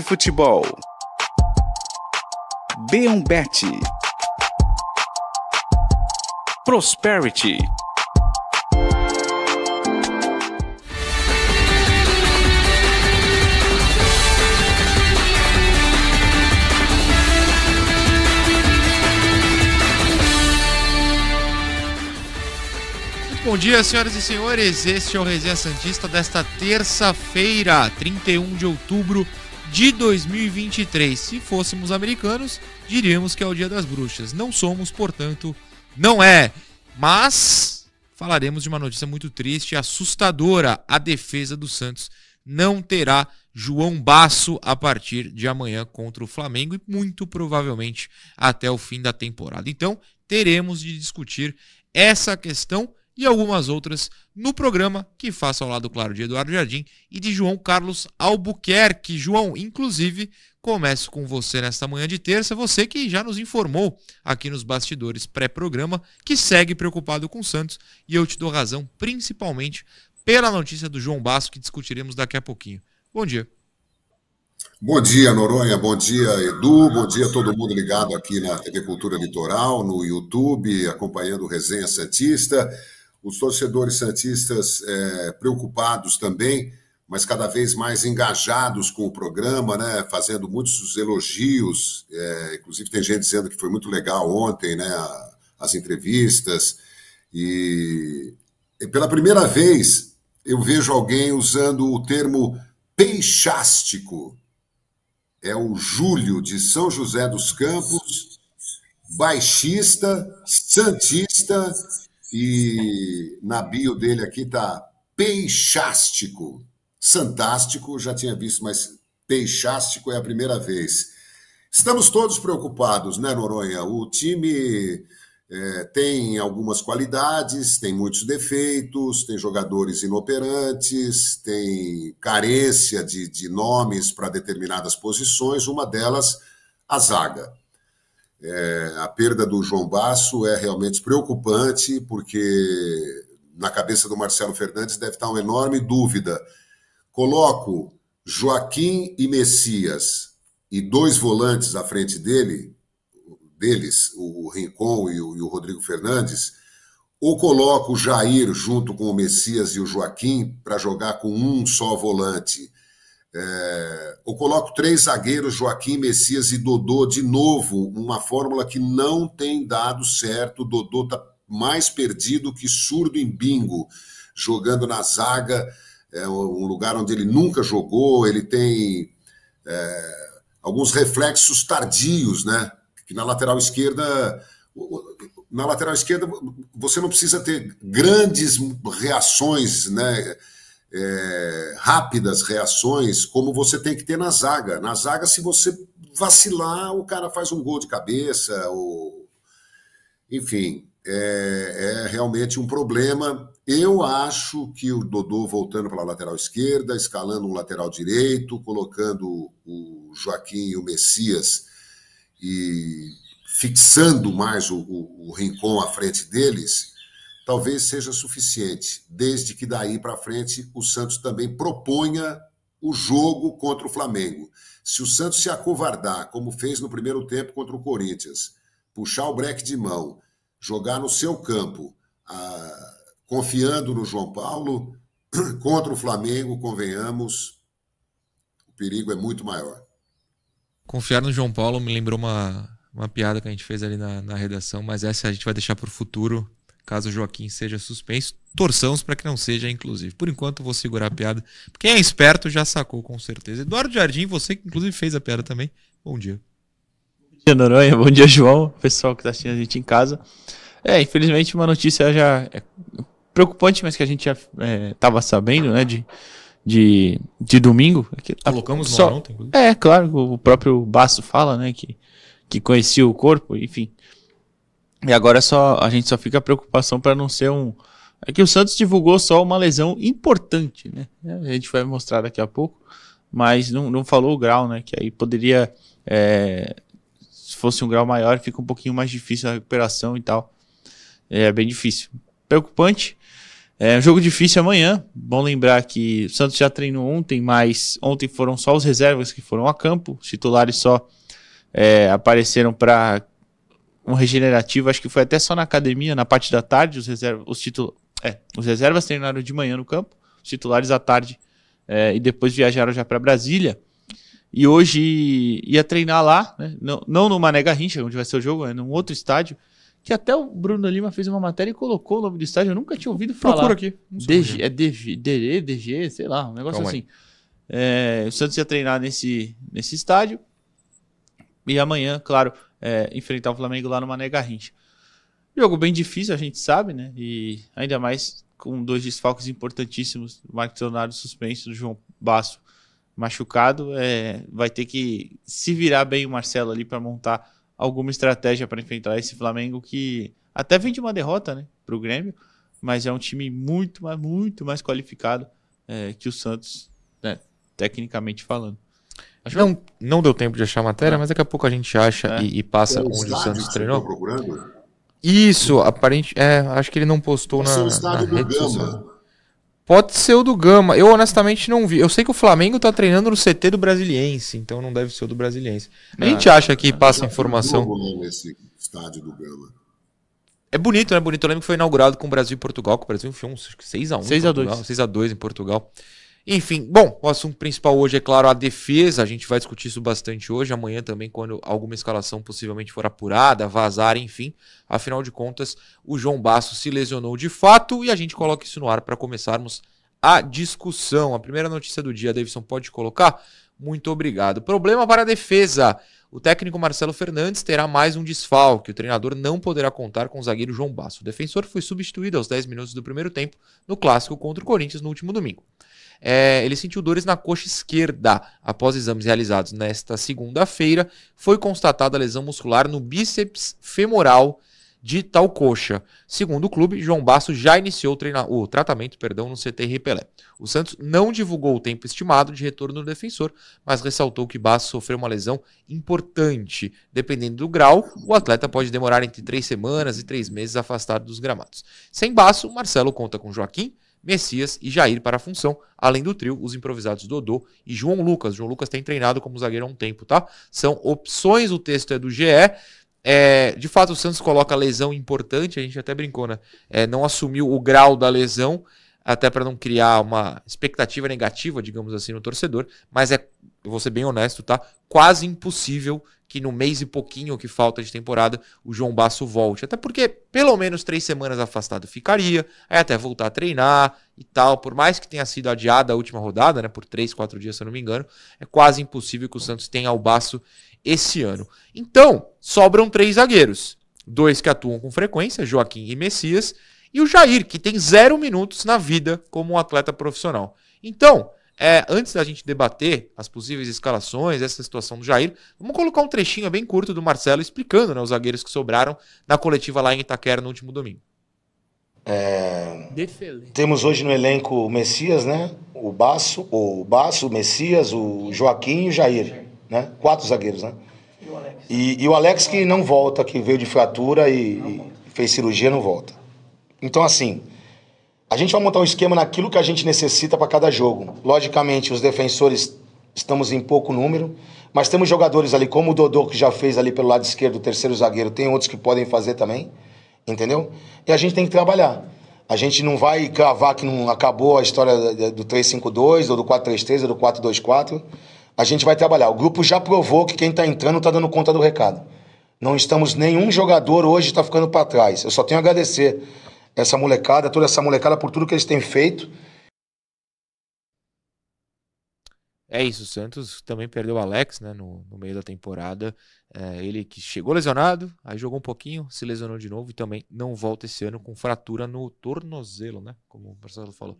Futebol. B1Bet. Prosperity. Bom dia, senhoras e senhores. Este é o Resenha Santista desta terça-feira, 31 de outubro de 2023. Se fôssemos americanos, diríamos que é o Dia das Bruxas. Não somos, portanto, não é. Mas falaremos de uma notícia muito triste e assustadora. A defesa do Santos não terá João Basso a partir de amanhã contra o Flamengo e muito provavelmente até o fim da temporada. Então, teremos de discutir essa questão e algumas outras no programa que faço ao lado, claro, de Eduardo Jardim e de João Carlos Albuquerque. João, inclusive, começo com você nesta manhã de terça, você que já nos informou aqui nos bastidores pré-programa que segue preocupado com o Santos e eu te dou razão, principalmente pela notícia do João Basso que discutiremos daqui a pouquinho. Bom dia. Bom dia, Noronha. Bom dia, Edu. Bom dia a todo mundo ligado aqui na TV Cultura Litoral, no YouTube, acompanhando o Resenha Santista os torcedores santistas é, preocupados também, mas cada vez mais engajados com o programa, né, fazendo muitos elogios. É, inclusive, tem gente dizendo que foi muito legal ontem né, as entrevistas. E, e pela primeira vez eu vejo alguém usando o termo peixástico. É o Júlio de São José dos Campos, baixista, santista e na bio dele aqui tá peixástico. Santástico, já tinha visto, mas peixástico é a primeira vez. Estamos todos preocupados, né, Noronha? O time é, tem algumas qualidades, tem muitos defeitos, tem jogadores inoperantes, tem carência de, de nomes para determinadas posições, uma delas, a zaga. É, a perda do João Basso é realmente preocupante, porque na cabeça do Marcelo Fernandes deve estar uma enorme dúvida. Coloco Joaquim e Messias e dois volantes à frente dele, deles, o Rincon e o, e o Rodrigo Fernandes, ou coloco o Jair junto com o Messias e o Joaquim para jogar com um só volante é, eu coloco três zagueiros, Joaquim, Messias e Dodô, de novo, uma fórmula que não tem dado certo. Dodô está mais perdido que surdo em bingo, jogando na zaga, é um lugar onde ele nunca jogou, ele tem é, alguns reflexos tardios, né? Que na lateral esquerda. Na lateral esquerda, você não precisa ter grandes reações, né? É, rápidas reações, como você tem que ter na zaga. Na zaga, se você vacilar, o cara faz um gol de cabeça, ou... enfim, é, é realmente um problema. Eu acho que o Dodô voltando para a lateral esquerda, escalando um lateral direito, colocando o Joaquim e o Messias e fixando mais o, o, o Rincon à frente deles, talvez seja suficiente, desde que daí para frente o Santos também proponha o jogo contra o Flamengo. Se o Santos se acovardar, como fez no primeiro tempo contra o Corinthians, puxar o breque de mão, jogar no seu campo, ah, confiando no João Paulo, contra o Flamengo, convenhamos, o perigo é muito maior. Confiar no João Paulo me lembrou uma, uma piada que a gente fez ali na, na redação, mas essa a gente vai deixar para o futuro caso o Joaquim seja suspenso. Torçamos para que não seja, inclusive. Por enquanto, vou segurar a piada. Quem é esperto já sacou, com certeza. Eduardo Jardim, você que inclusive fez a piada também. Bom dia. Bom dia, Noronha. Bom dia, João. Pessoal que está assistindo a gente em casa. É, infelizmente, uma notícia já é preocupante, mas que a gente já estava é, sabendo, né? De, de, de domingo. Colocamos só, ontem. É, claro, o próprio Basso fala, né? Que, que conhecia o corpo, enfim. E agora só a gente só fica a preocupação para não ser um. É que o Santos divulgou só uma lesão importante, né? A gente vai mostrar daqui a pouco, mas não, não falou o grau, né? Que aí poderia. É, se fosse um grau maior, fica um pouquinho mais difícil a recuperação e tal. É bem difícil. Preocupante. É um jogo difícil amanhã. Bom lembrar que o Santos já treinou ontem, mas ontem foram só os reservas que foram a campo. Os titulares só é, apareceram para um regenerativo. Acho que foi até só na academia, na parte da tarde. Os, reserva, os, titul, é, os reservas treinaram de manhã no campo, os titulares à tarde. É, e depois viajaram já para Brasília. E hoje ia treinar lá, né? não, não no Mané Garrincha, onde vai ser o jogo, é num outro estádio que até o Bruno Lima fez uma matéria e colocou o nome do estádio, eu nunca tinha ouvido falar. Procura aqui. DG, é DG, DG, DG, sei lá, um negócio Calma assim. É, o Santos ia treinar nesse, nesse estádio e amanhã, claro, é, enfrentar o Flamengo lá no Mané Garrincha. Jogo bem difícil, a gente sabe, né? E ainda mais com dois desfalques importantíssimos, o Marcos Leonardo suspenso, o João Basso machucado, é, vai ter que se virar bem o Marcelo ali para montar alguma estratégia para enfrentar esse Flamengo que até vem de uma derrota, né, para o Grêmio, mas é um time muito, muito mais qualificado é, que o Santos, né, tecnicamente falando. Acho não, que... não deu tempo de achar a matéria, é. mas daqui a pouco a gente acha é. e, e, passa é onde o Santos treinou. Isso, aparente, é, acho que ele não postou Esse na, é o estádio na do rede Gama. Social. Pode ser o do Gama. Eu honestamente não vi. Eu sei que o Flamengo tá treinando no CT do Brasiliense, então não deve ser o do Brasiliense. A gente ah, acha que passa informação. Nesse estádio do Gama. É bonito, né? Bonito. Eu lembro que foi inaugurado com o Brasil e Portugal, que o Brasil enfiou uns 6x1. 6x2. 6x2 em Portugal. Enfim, bom, o assunto principal hoje é, claro, a defesa. A gente vai discutir isso bastante hoje, amanhã também, quando alguma escalação possivelmente for apurada, vazar, enfim. Afinal de contas, o João Basso se lesionou de fato e a gente coloca isso no ar para começarmos a discussão. A primeira notícia do dia, Davidson, pode colocar? Muito obrigado. Problema para a defesa. O técnico Marcelo Fernandes terá mais um desfalque. O treinador não poderá contar com o zagueiro João Basso. O defensor foi substituído aos 10 minutos do primeiro tempo no clássico contra o Corinthians no último domingo é, ele sentiu dores na coxa esquerda. Após exames realizados nesta segunda-feira, foi constatada lesão muscular no bíceps femoral de tal coxa. Segundo o clube, João Basso já iniciou o, o tratamento perdão, no CT Repelé. O Santos não divulgou o tempo estimado de retorno do defensor, mas ressaltou que Basso sofreu uma lesão importante. Dependendo do grau, o atleta pode demorar entre três semanas e três meses afastado dos gramados. Sem Basso, Marcelo conta com Joaquim, Messias e Jair para a função, além do trio, os improvisados Dodô e João Lucas. João Lucas tem treinado como zagueiro há um tempo, tá? São opções, o texto é do GE. É, de fato, o Santos coloca lesão importante, a gente até brincou, né? É, não assumiu o grau da lesão, até para não criar uma expectativa negativa, digamos assim, no torcedor, mas é, eu vou ser bem honesto, tá? Quase impossível que no mês e pouquinho que falta de temporada o João Basso volte. Até porque pelo menos três semanas afastado ficaria, aí até voltar a treinar e tal. Por mais que tenha sido adiada a última rodada, né, por três, quatro dias, se eu não me engano, é quase impossível que o Santos tenha o Basso esse ano. Então, sobram três zagueiros. Dois que atuam com frequência, Joaquim e Messias, e o Jair, que tem zero minutos na vida como um atleta profissional. Então, é, antes da gente debater as possíveis escalações, essa situação do Jair, vamos colocar um trechinho bem curto do Marcelo explicando né, os zagueiros que sobraram na coletiva lá em Itaquera no último domingo. É, temos hoje no elenco o Messias, né? O Baço, o Baço, o Messias, o Joaquim e o Jair, né? Quatro zagueiros, né? E o Alex, e, e o Alex que não volta, que veio de fratura e, e fez cirurgia, não volta. Então, assim, a gente vai montar um esquema naquilo que a gente necessita para cada jogo. Logicamente, os defensores estamos em pouco número, mas temos jogadores ali, como o Dodô, que já fez ali pelo lado esquerdo, o terceiro zagueiro, tem outros que podem fazer também, entendeu? E a gente tem que trabalhar. A gente não vai cravar que não acabou a história do 352, ou do 433, ou do 424. A gente vai trabalhar. O grupo já provou que quem está entrando está dando conta do recado. Não estamos, nenhum jogador hoje está ficando para trás. Eu só tenho a agradecer essa molecada, toda essa molecada por tudo que eles têm feito. É isso, o Santos também perdeu o Alex né, no, no meio da temporada. É, ele que chegou lesionado, aí jogou um pouquinho, se lesionou de novo e também não volta esse ano com fratura no tornozelo, né? Como o Marcelo falou.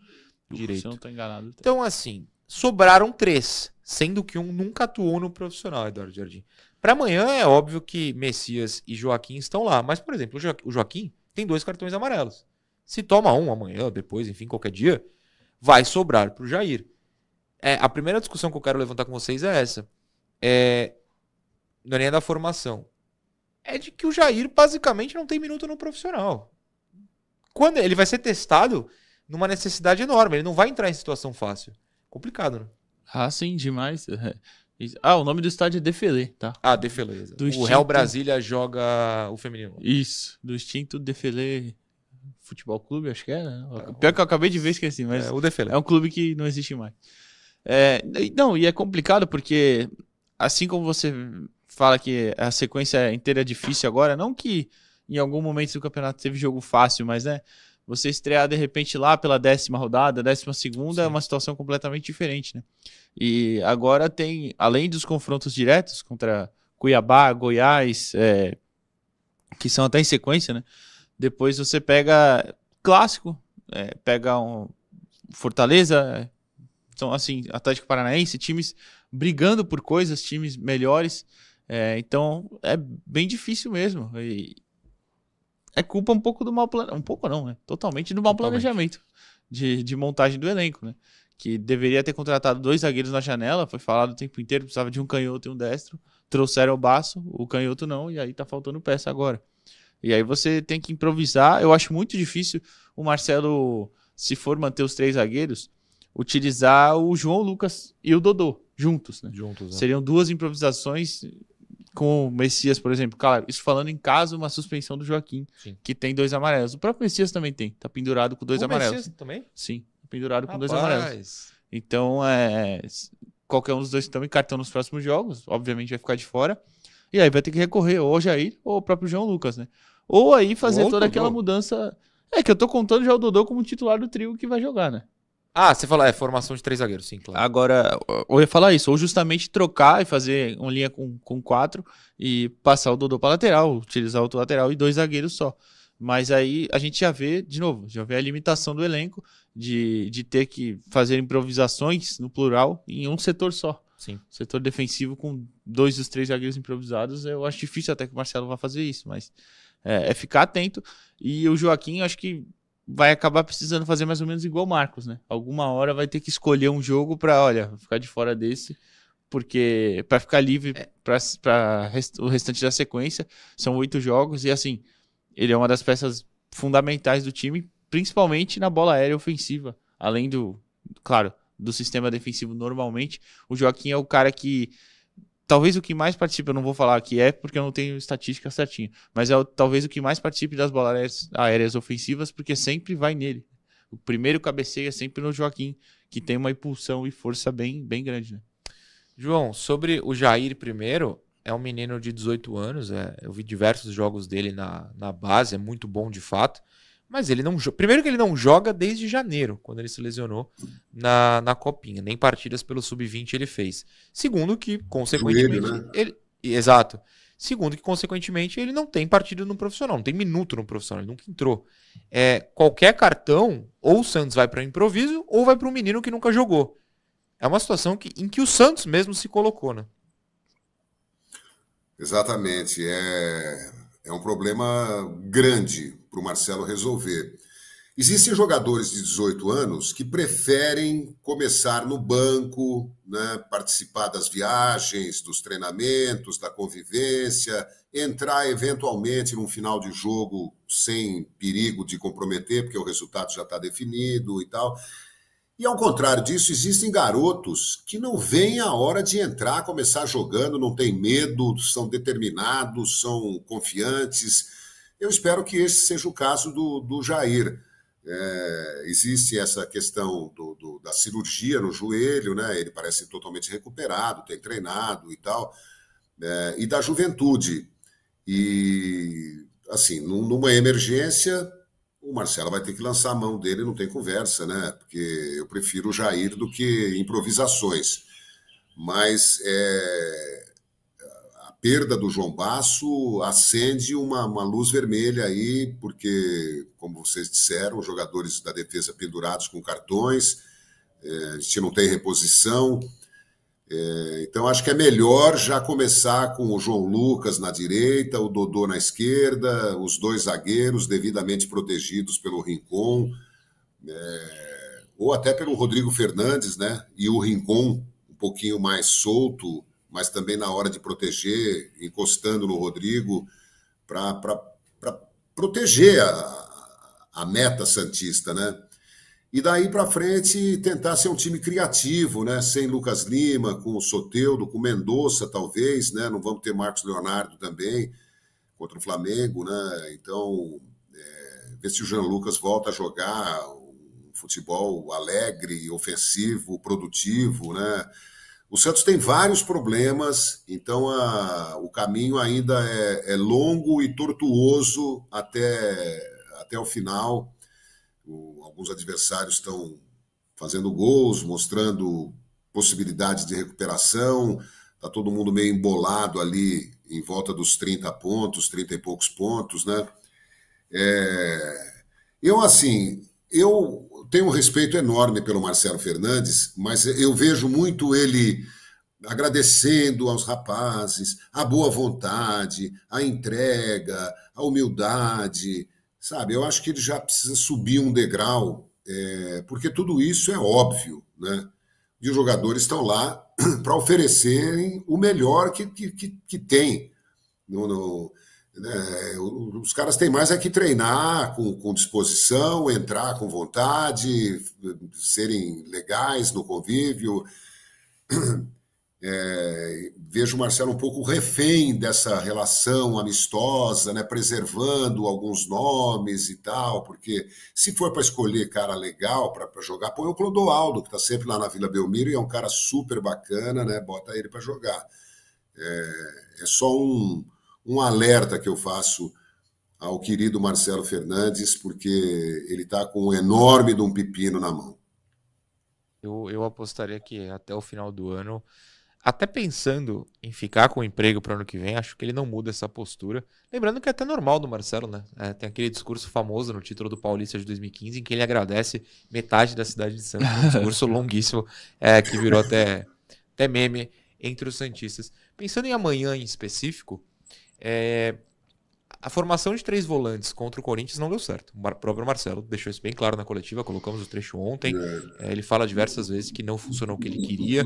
Direito. Não enganado. Então, assim, sobraram três, sendo que um nunca atuou no profissional, Eduardo Jardim. Para amanhã é óbvio que Messias e Joaquim estão lá, mas, por exemplo, o Joaquim tem dois cartões amarelos. Se toma um amanhã, depois, enfim, qualquer dia, vai sobrar para o Jair. É, a primeira discussão que eu quero levantar com vocês é essa. É, não é nem da formação. É de que o Jair basicamente não tem minuto no profissional. Quando ele vai ser testado numa necessidade enorme. Ele não vai entrar em situação fácil. Complicado, né? Ah, sim, demais. Ah, o nome do estádio é Defele, tá? Ah, Defele. Do o extinto... Real Brasília joga o feminino. Isso, do extinto Defele Futebol Clube, acho que é, né? É, Pior que eu acabei de ver, esqueci, mas é, o Defele. é um clube que não existe mais. É, não, e é complicado porque, assim como você fala que a sequência inteira é difícil agora, não que em algum momento do campeonato teve jogo fácil, mas né, você estrear de repente lá pela décima rodada, décima segunda, Sim. é uma situação completamente diferente, né? E agora tem, além dos confrontos diretos contra Cuiabá, Goiás, é, que são até em sequência, né? Depois você pega clássico, é, pega um Fortaleza, então assim, Atlético Paranaense, times brigando por coisas, times melhores. É, então é bem difícil mesmo. E é culpa um pouco do mal planejamento. Um pouco não, né? Totalmente do mau planejamento de, de montagem do elenco, né? Que deveria ter contratado dois zagueiros na janela, foi falado o tempo inteiro, precisava de um canhoto e um destro. Trouxeram o baço, o canhoto não, e aí tá faltando peça agora. E aí você tem que improvisar. Eu acho muito difícil o Marcelo, se for manter os três zagueiros, utilizar o João Lucas e o Dodô juntos, né? Juntos, né? Seriam duas improvisações com o Messias, por exemplo. Claro, isso falando em caso uma suspensão do Joaquim, Sim. que tem dois amarelos. O próprio Messias também tem, tá pendurado com dois o amarelos. Messias também? Sim, pendurado Rapaz. com dois amarelos. Então, é, qualquer um dos dois estão em cartão nos próximos jogos, obviamente vai ficar de fora. E aí vai ter que recorrer ou Jair ou o próprio João Lucas, né? Ou aí fazer ou toda aquela mudança. É que eu tô contando já o Dodô como titular do trio que vai jogar, né? Ah, você fala, é formação de três zagueiros, sim, claro. Agora, eu ia falar isso, ou justamente trocar e fazer uma linha com, com quatro e passar o Dodô para lateral, utilizar outro lateral e dois zagueiros só. Mas aí a gente já vê, de novo, já vê a limitação do elenco de, de ter que fazer improvisações, no plural, em um setor só. Sim. Setor defensivo com dois dos três zagueiros improvisados, eu acho difícil até que o Marcelo vá fazer isso, mas é, é ficar atento. E o Joaquim, acho que vai acabar precisando fazer mais ou menos igual o Marcos, né? Alguma hora vai ter que escolher um jogo para, olha, ficar de fora desse, porque para ficar livre é. para rest, o restante da sequência são oito jogos e assim ele é uma das peças fundamentais do time, principalmente na bola aérea ofensiva, além do, claro, do sistema defensivo normalmente. O Joaquim é o cara que talvez o que mais participa, eu não vou falar que é porque eu não tenho estatística certinha, mas é o, talvez o que mais participe das bolas aéreas, aéreas ofensivas, porque sempre vai nele. O primeiro cabeceio é sempre no Joaquim, que tem uma impulsão e força bem, bem grande, né? João, sobre o Jair primeiro, é um menino de 18 anos, é, eu vi diversos jogos dele na, na base, é muito bom de fato. Mas ele não Primeiro que ele não joga desde janeiro, quando ele se lesionou na, na copinha. Nem partidas pelo Sub-20 ele fez. Segundo que, consequentemente. Joelho, né? ele, exato. Segundo que, consequentemente, ele não tem partido no profissional, não tem minuto no profissional, ele nunca entrou. É, qualquer cartão, ou o Santos vai para o improviso, ou vai para um menino que nunca jogou. É uma situação que, em que o Santos mesmo se colocou, né? Exatamente. É, é um problema grande para o Marcelo resolver. Existem jogadores de 18 anos que preferem começar no banco, né, participar das viagens, dos treinamentos, da convivência, entrar eventualmente num final de jogo sem perigo de comprometer, porque o resultado já está definido e tal. E ao contrário disso, existem garotos que não veem a hora de entrar, começar jogando, não tem medo, são determinados, são confiantes. Eu espero que esse seja o caso do, do Jair. É, existe essa questão do, do, da cirurgia no joelho, né? Ele parece totalmente recuperado, tem treinado e tal, é, e da juventude. E assim, numa emergência, o Marcelo vai ter que lançar a mão dele, não tem conversa, né? Porque eu prefiro o Jair do que improvisações. Mas é, perda do João Basso acende uma, uma luz vermelha aí, porque, como vocês disseram, jogadores da defesa pendurados com cartões, é, a gente não tem reposição. É, então, acho que é melhor já começar com o João Lucas na direita, o Dodô na esquerda, os dois zagueiros devidamente protegidos pelo Rincon, é, ou até pelo Rodrigo Fernandes, né? E o Rincon um pouquinho mais solto, mas também na hora de proteger, encostando no Rodrigo, para proteger a, a meta Santista, né? E daí para frente tentar ser um time criativo, né? Sem Lucas Lima, com o Soteudo, com Mendonça, talvez, né? Não vamos ter Marcos Leonardo também contra o Flamengo, né? Então, é, ver se o Jean Lucas volta a jogar um futebol alegre, ofensivo, produtivo, né? O Santos tem vários problemas, então a, o caminho ainda é, é longo e tortuoso até, até o final o, alguns adversários estão fazendo gols, mostrando possibilidades de recuperação. Está todo mundo meio embolado ali em volta dos 30 pontos, 30 e poucos pontos, né? É... Eu, assim, eu tenho um respeito enorme pelo Marcelo Fernandes, mas eu vejo muito ele agradecendo aos rapazes a boa vontade, a entrega, a humildade, Sabe, eu acho que ele já precisa subir um degrau, é, porque tudo isso é óbvio, né? E os jogadores estão lá para oferecerem o melhor que, que, que, que tem. No, no, né? Os caras têm mais é que treinar com, com disposição, entrar com vontade, serem legais no convívio. É, vejo o Marcelo um pouco refém dessa relação amistosa, né, preservando alguns nomes e tal, porque se for para escolher cara legal para jogar, põe o Clodoaldo, que está sempre lá na Vila Belmiro e é um cara super bacana, né, bota ele para jogar. É, é só um, um alerta que eu faço ao querido Marcelo Fernandes, porque ele está com um enorme de um pepino na mão. Eu, eu apostaria que até o final do ano até pensando em ficar com o emprego para o ano que vem, acho que ele não muda essa postura. Lembrando que é até normal do Marcelo, né? É, tem aquele discurso famoso no título do Paulista de 2015 em que ele agradece metade da cidade de Santos. Um discurso longuíssimo é, que virou até, até meme entre os Santistas. Pensando em amanhã em específico, é, a formação de três volantes contra o Corinthians não deu certo. O próprio Marcelo deixou isso bem claro na coletiva, colocamos o trecho ontem. É, ele fala diversas vezes que não funcionou o que ele queria,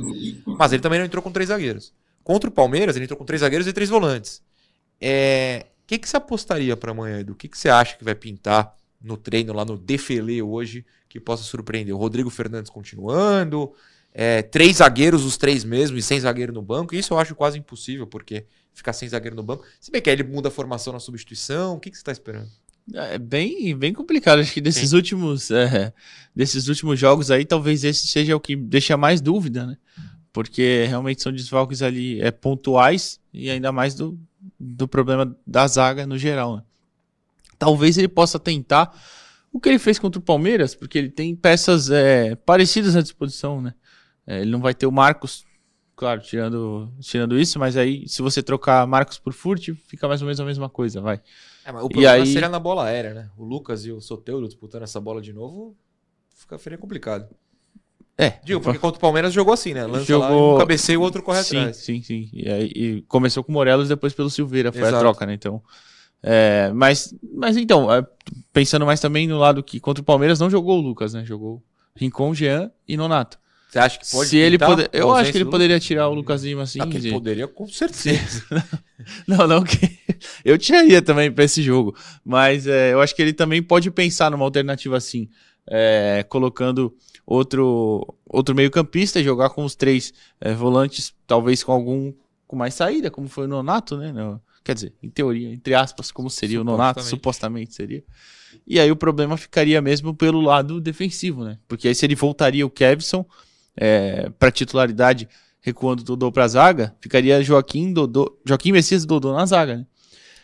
mas ele também não entrou com três zagueiros. Contra o Palmeiras, ele entrou com três zagueiros e três volantes. É, o que, que você apostaria para amanhã, Edu? O que, que você acha que vai pintar no treino lá no Defele hoje que possa surpreender? O Rodrigo Fernandes continuando, é, três zagueiros, os três mesmo, e sem zagueiro no banco. Isso eu acho quase impossível, porque ficar sem zagueiro no banco. Se bem que aí ele muda a formação na substituição, o que, que você está esperando? É bem, bem complicado. Acho que desses últimos, é, desses últimos jogos aí, talvez esse seja o que deixa mais dúvida, né? Porque realmente são desfalques ali é, pontuais e ainda mais do, do problema da zaga no geral. Né? Talvez ele possa tentar o que ele fez contra o Palmeiras, porque ele tem peças é, parecidas à disposição, né? É, ele não vai ter o Marcos claro, tirando, tirando isso, mas aí se você trocar Marcos por Furt, fica mais ou menos a mesma coisa, vai. É, o problema aí... seria na bola aérea, né? O Lucas e o Soteudo disputando essa bola de novo, fica feio complicado. É. Digo, porque contra o Palmeiras jogou assim, né? Lança jogou... lá, um cabeceio e o outro corre sim, atrás. Sim, sim, e, aí, e começou com o Morelos depois pelo Silveira, foi Exato. a troca, né? Então... É, mas, mas então, é, pensando mais também no lado que contra o Palmeiras não jogou o Lucas, né? Jogou Rincon, Jean e Nonato. Você acha que pode Se ele poder, Eu acho que ele poderia tirar o Lucas Lima assim. Ah, de... poderia, com certeza. não, não que. Eu tiraria também para esse jogo. Mas é, eu acho que ele também pode pensar numa alternativa assim. É, colocando outro, outro meio-campista e jogar com os três é, volantes, talvez com algum com mais saída, como foi o Nonato, né? No, quer dizer, em teoria, entre aspas, como seria o Nonato, supostamente seria. E aí o problema ficaria mesmo pelo lado defensivo, né? Porque aí se ele voltaria o Kevson é, para titularidade, recuando Dodô para a zaga, ficaria Joaquim, Dodô, Joaquim Messias e Dodô na zaga, né?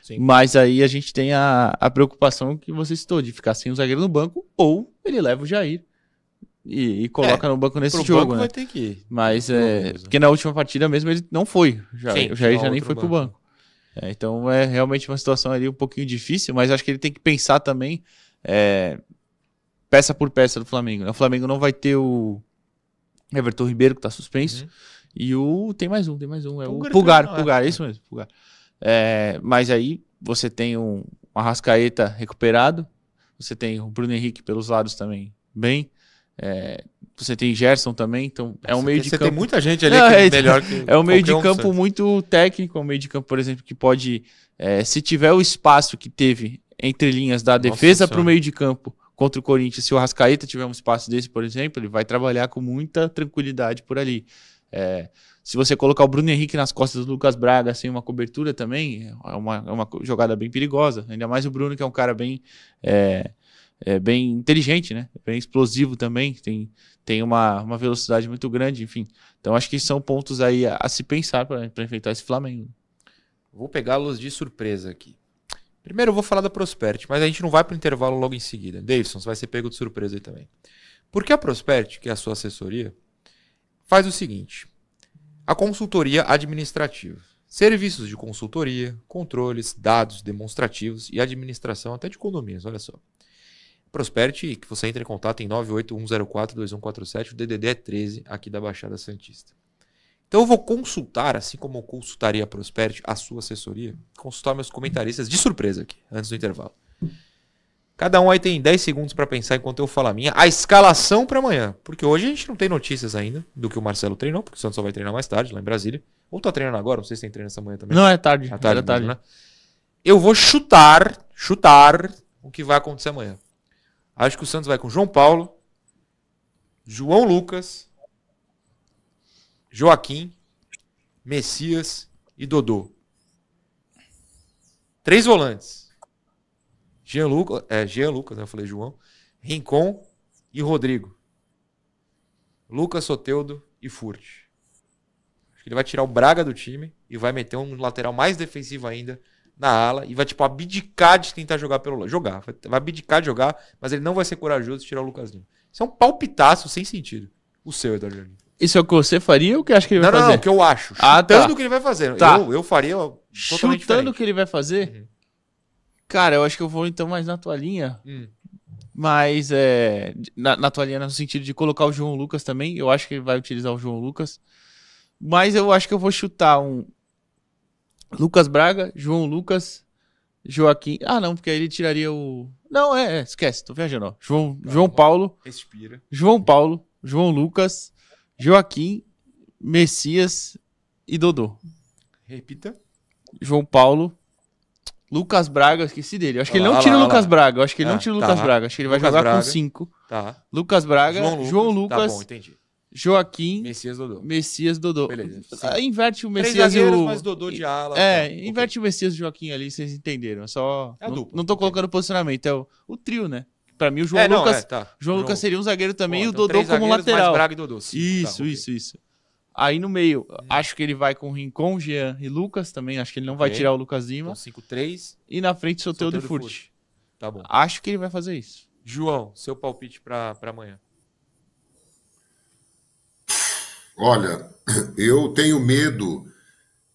Sim. Mas aí a gente tem a, a preocupação que você citou, de ficar sem o zagueiro no banco, ou ele leva o Jair e, e coloca é, no banco nesse jogo, banco né? Vai ter que ir. Mas é. Porque na última partida mesmo ele não foi. Já, Sim, o Jair já nem foi banco. pro banco. É, então é realmente uma situação ali um pouquinho difícil, mas acho que ele tem que pensar também é, peça por peça do Flamengo. Né? O Flamengo não vai ter o, Everton Ribeiro, que tá suspenso. Uhum. E o. Tem mais um, tem mais um. É Pulgar, o Pulgar, não, Pulgar, é. isso mesmo, Pulgar. É, mas aí você tem um, Arrascaeta recuperado. Você tem o Bruno Henrique pelos lados também bem. É, você tem Gerson também, então é um meio tem, de campo. Tem muita gente ali é, melhor que É um meio de campo um, muito técnico, um meio de campo, por exemplo, que pode, é, se tiver o espaço que teve entre linhas da defesa para o meio de campo contra o Corinthians, se o Rascaeta tiver um espaço desse, por exemplo, ele vai trabalhar com muita tranquilidade por ali. É, se você colocar o Bruno Henrique nas costas do Lucas Braga sem uma cobertura também, é uma, é uma jogada bem perigosa. Ainda mais o Bruno, que é um cara bem, é, é bem inteligente, né? Bem explosivo também, tem, tem uma, uma velocidade muito grande, enfim. Então acho que são pontos aí a, a se pensar para enfrentar esse Flamengo. Vou pegá-los de surpresa aqui. Primeiro eu vou falar da Prosperity, mas a gente não vai para o intervalo logo em seguida. Davidson, você vai ser pego de surpresa aí também. Porque a Prosperity, que é a sua assessoria, faz o seguinte: a consultoria administrativa. Serviços de consultoria, controles, dados demonstrativos e administração até de condomínios, olha só. Prosperity, que você entra em contato em 981042147, o DDD é 13 aqui da Baixada Santista. Então eu vou consultar, assim como eu consultaria a Prosperity, a sua assessoria, consultar meus comentaristas de surpresa aqui, antes do intervalo. Cada um aí tem 10 segundos para pensar enquanto eu falo a minha. A escalação para amanhã. Porque hoje a gente não tem notícias ainda do que o Marcelo treinou, porque o Santos só vai treinar mais tarde, lá em Brasília. Ou tá treinando agora, não sei se tem treino essa manhã também. Não, é tarde. É tarde, é tarde. Mesmo, né? Eu vou chutar, chutar o que vai acontecer amanhã. Acho que o Santos vai com João Paulo, João Lucas, Joaquim, Messias e Dodô. Três volantes. Jean Lucas, é, Jean Lucas, né? eu falei João, Rincon e Rodrigo. Lucas Soteudo e Furt. Acho que ele vai tirar o Braga do time e vai meter um lateral mais defensivo ainda na ala e vai, tipo, abdicar de tentar jogar pelo lado. Jogar. Vai abdicar de jogar, mas ele não vai ser corajoso de tirar o Lucas Lima. Isso é um palpitaço sem sentido. O seu, Eduardo Jardim. Isso é o que você faria ou o que acha que ele vai não, fazer? Não, não, o que eu acho. Ah, chutando tá. o que ele vai fazer. Tá. Eu, eu faria Chutando o que ele vai fazer? Uhum. Cara, eu acho que eu vou então mais na toalhinha. Hum. Mas é. Na, na toalhinha no sentido de colocar o João Lucas também. Eu acho que ele vai utilizar o João Lucas. Mas eu acho que eu vou chutar um. Lucas Braga, João Lucas, Joaquim. Ah, não, porque aí ele tiraria o. Não, é, é esquece, tô viajando. Ó. João, Tá João. Paulo, Respira. João Paulo, João Lucas, Joaquim, Messias e Dodô. Repita. João Paulo, Lucas Braga, eu esqueci dele. Eu acho que ele não tira o Lucas. Braga. Eu acho que ele não tira o tá. Lucas Braga. Acho que ele vai Lucas jogar Braga. com cinco. Tá. Lucas Braga, João Lucas, Tá bom, entendi. Joaquim, Messias Dodô. Messias, Dodô. Beleza. Ah, inverte o Messias e o. mais Dodô de ala. É, tá. inverte o Messias e o Joaquim ali, vocês entenderam. É só. É a não, dupla, não tô ok. colocando posicionamento, é o, o trio, né? Pra mim, o. João É, não, Lucas. é, tá. João Lucas seria um zagueiro também e o então Dodô três como lateral. Braga e Dodô. Sim, Isso, tá, isso, isso. Aí no meio, acho que ele vai com Rincon, Jean e Lucas também. Acho que ele não vai tirar o Lucas Lima. Então 5-3. E na frente, Soteudo e Soteldo e Furt. Tá bom. Acho que ele vai fazer isso. João, seu palpite pra, pra amanhã. Olha, eu tenho medo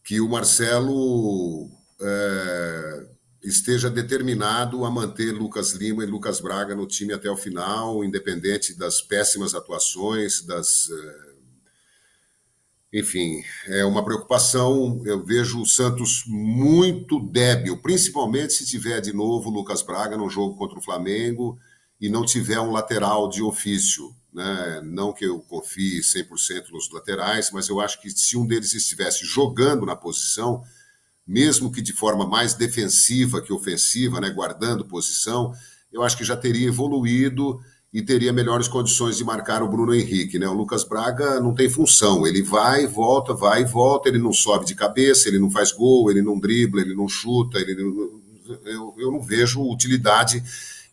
que o Marcelo é, esteja determinado a manter Lucas Lima e Lucas Braga no time até o final, independente das péssimas atuações, das. é, enfim, é uma preocupação. Eu vejo o Santos muito débil, principalmente se tiver de novo Lucas Braga no jogo contra o Flamengo e não tiver um lateral de ofício. Né? Não que eu confie 100% nos laterais, mas eu acho que se um deles estivesse jogando na posição, mesmo que de forma mais defensiva que ofensiva, né? guardando posição, eu acho que já teria evoluído e teria melhores condições de marcar o Bruno Henrique. Né? O Lucas Braga não tem função, ele vai volta, vai e volta, ele não sobe de cabeça, ele não faz gol, ele não dribla, ele não chuta, ele não- eu, eu não vejo utilidade.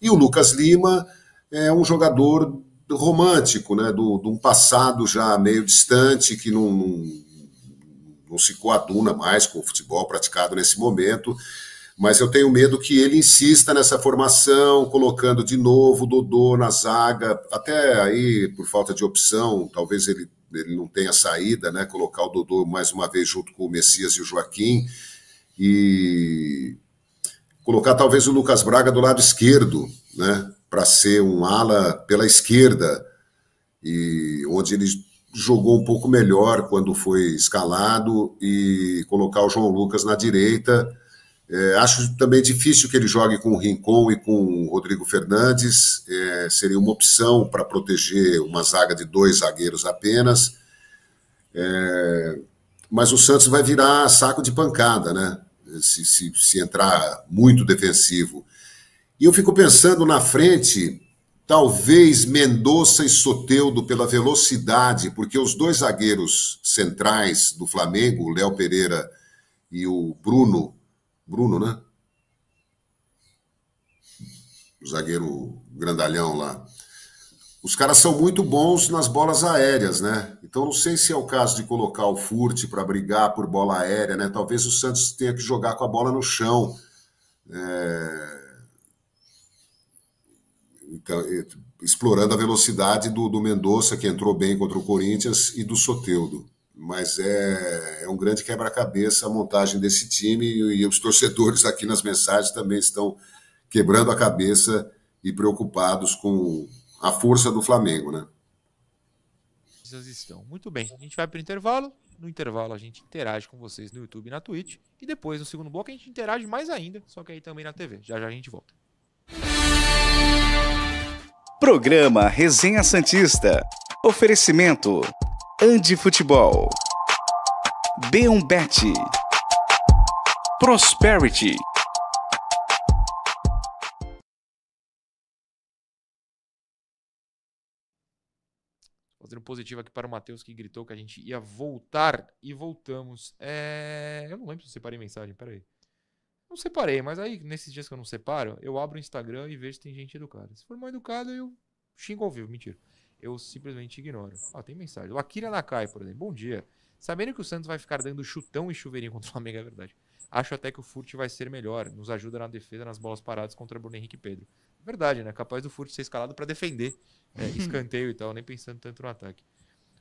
E o Lucas Lima é um jogador romântico, né? Do, de um passado já meio distante, que não, não se coaduna mais com o futebol praticado nesse momento. Mas eu tenho medo que ele insista nessa formação, colocando de novo o Dodô na zaga, até aí, por falta de opção, talvez ele, ele não tenha saída, né? Colocar o Dodô mais uma vez junto com o Messias e o Joaquim. E colocar talvez o Lucas Braga do lado esquerdo, né? Para ser um ala pela esquerda, e onde ele jogou um pouco melhor quando foi escalado, e colocar o João Lucas na direita. É, acho também difícil que ele jogue com o Rincon e com o Rodrigo Fernandes. É, seria uma opção para proteger uma zaga de dois zagueiros apenas. É, mas o Santos vai virar saco de pancada, né? Se, se, se entrar muito defensivo. E eu fico pensando na frente, Talvez Mendonça e Soteudo pela velocidade, porque os dois zagueiros centrais do Flamengo, o Léo Pereira e o Bruno, Bruno, né? O zagueiro grandalhão lá. Os caras são muito bons nas bolas aéreas, né? Então não sei se é o caso de colocar o Furt para brigar por bola aérea, né? Talvez o Santos tenha que jogar com a bola no chão. É explorando a velocidade do, do Mendonça, que entrou bem contra o Corinthians, e do Soteudo. Mas é, é um grande quebra-cabeça a montagem desse time, e, e os torcedores aqui nas mensagens também estão quebrando a cabeça e preocupados com a força do Flamengo, né? Estão. Muito bem, a gente vai para o intervalo. No intervalo a gente interage com vocês no YouTube e na Twitch. E depois, no segundo bloco, a gente interage mais ainda, só que aí também na TV. Já já a gente volta. Programa Resenha Santista. Oferecimento: Andi Futebol. B1Bet. Prosperity. Fazendo positivo aqui para o Matheus que gritou que a gente ia voltar e voltamos. É... Eu não lembro se eu separei mensagem, peraí. Não separei, mas aí nesses dias que eu não separo, eu abro o Instagram e vejo se tem gente educada. Se for mal educado, eu xingo ao vivo, mentira. Eu simplesmente ignoro. Ó, tem mensagem. O Akira Nakai, por exemplo. Bom dia. Sabendo que o Santos vai ficar dando chutão e chuveirinho contra o Flamengo, é verdade. Acho até que o Furt vai ser melhor. Nos ajuda na defesa nas bolas paradas contra Bruno Henrique e Pedro. Verdade, né? Capaz do Furt ser escalado para defender. É, escanteio e tal, nem pensando tanto no ataque.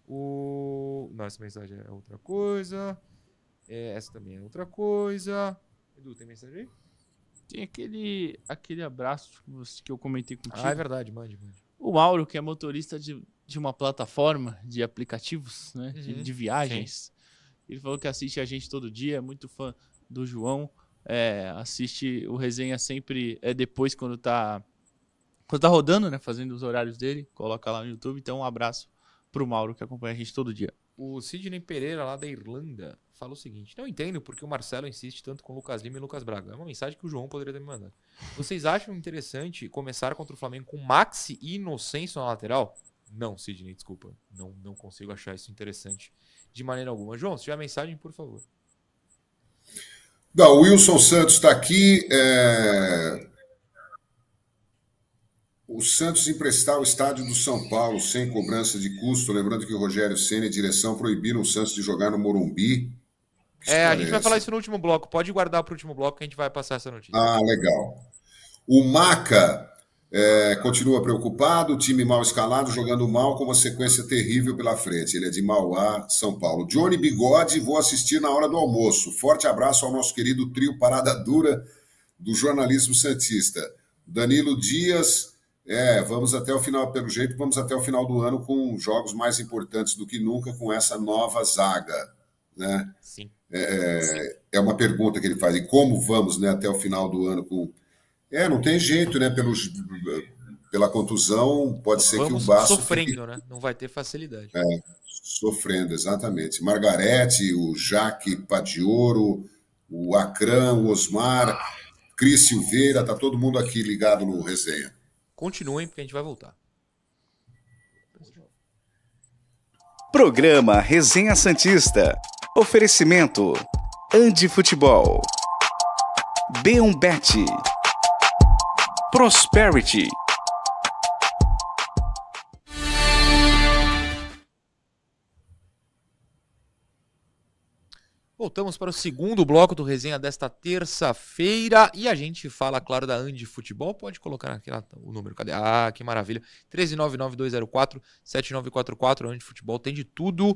O. Nossa, essa mensagem é outra coisa. É, essa também é outra coisa. Edu, tem mensagem aí? Tem aquele, aquele abraço que eu comentei contigo. Ah, é verdade, mande, mande. O Mauro, que é motorista de, de uma plataforma de aplicativos, né? Uhum. De, de, viagens. Sim. Ele falou que assiste a gente todo dia, é muito fã do João. É, assiste o resenha sempre é depois quando tá quando tá rodando, né, fazendo os horários dele, coloca lá no YouTube. Então um abraço pro Mauro que acompanha a gente todo dia. O Sidney Pereira lá da Irlanda fala o seguinte: Não entendo porque o Marcelo insiste tanto com o Lucas Lima e Lucas Braga. É uma mensagem que o João poderia me mandado. Vocês acham interessante começar contra o Flamengo com Maxi e Inocêncio na lateral? Não, Sidney, desculpa. Não, não consigo achar isso interessante de maneira alguma. João, se tiver mensagem, por favor. Não, o Wilson Santos está aqui. É... O Santos emprestar o estádio do São Paulo sem cobrança de custo, lembrando que o Rogério Senna e a direção proibiram o Santos de jogar no Morumbi é, a gente vai falar isso no último bloco. Pode guardar para o último bloco que a gente vai passar essa notícia. Ah, legal. O Maca é, continua preocupado, o time mal escalado, jogando mal, com uma sequência terrível pela frente. Ele é de Mauá, São Paulo. Johnny Bigode, vou assistir na hora do almoço. Forte abraço ao nosso querido trio Parada Dura do jornalismo Santista. Danilo Dias, é, vamos até o final, pelo jeito, vamos até o final do ano com jogos mais importantes do que nunca com essa nova zaga. Né? Sim. É, é uma pergunta que ele faz. E como vamos né, até o final do ano com. É, não tem jeito, né? Pelos, pela contusão, pode ser vamos que o Baço. Sofrendo, fique... né? Não vai ter facilidade. É, sofrendo, exatamente. Margarete, o Jaque Padioro, o Acran, o Osmar, Cris Silveira, tá todo mundo aqui ligado no resenha. Continuem, porque a gente vai voltar. Programa Resenha Santista. Oferecimento: Andi Futebol. B1Bet. Prosperity. Voltamos para o segundo bloco do resenha desta terça-feira e a gente fala, claro, da Andi Futebol. Pode colocar aqui o número, cadê? Ah, que maravilha. 13992047944, Andi Futebol tem de tudo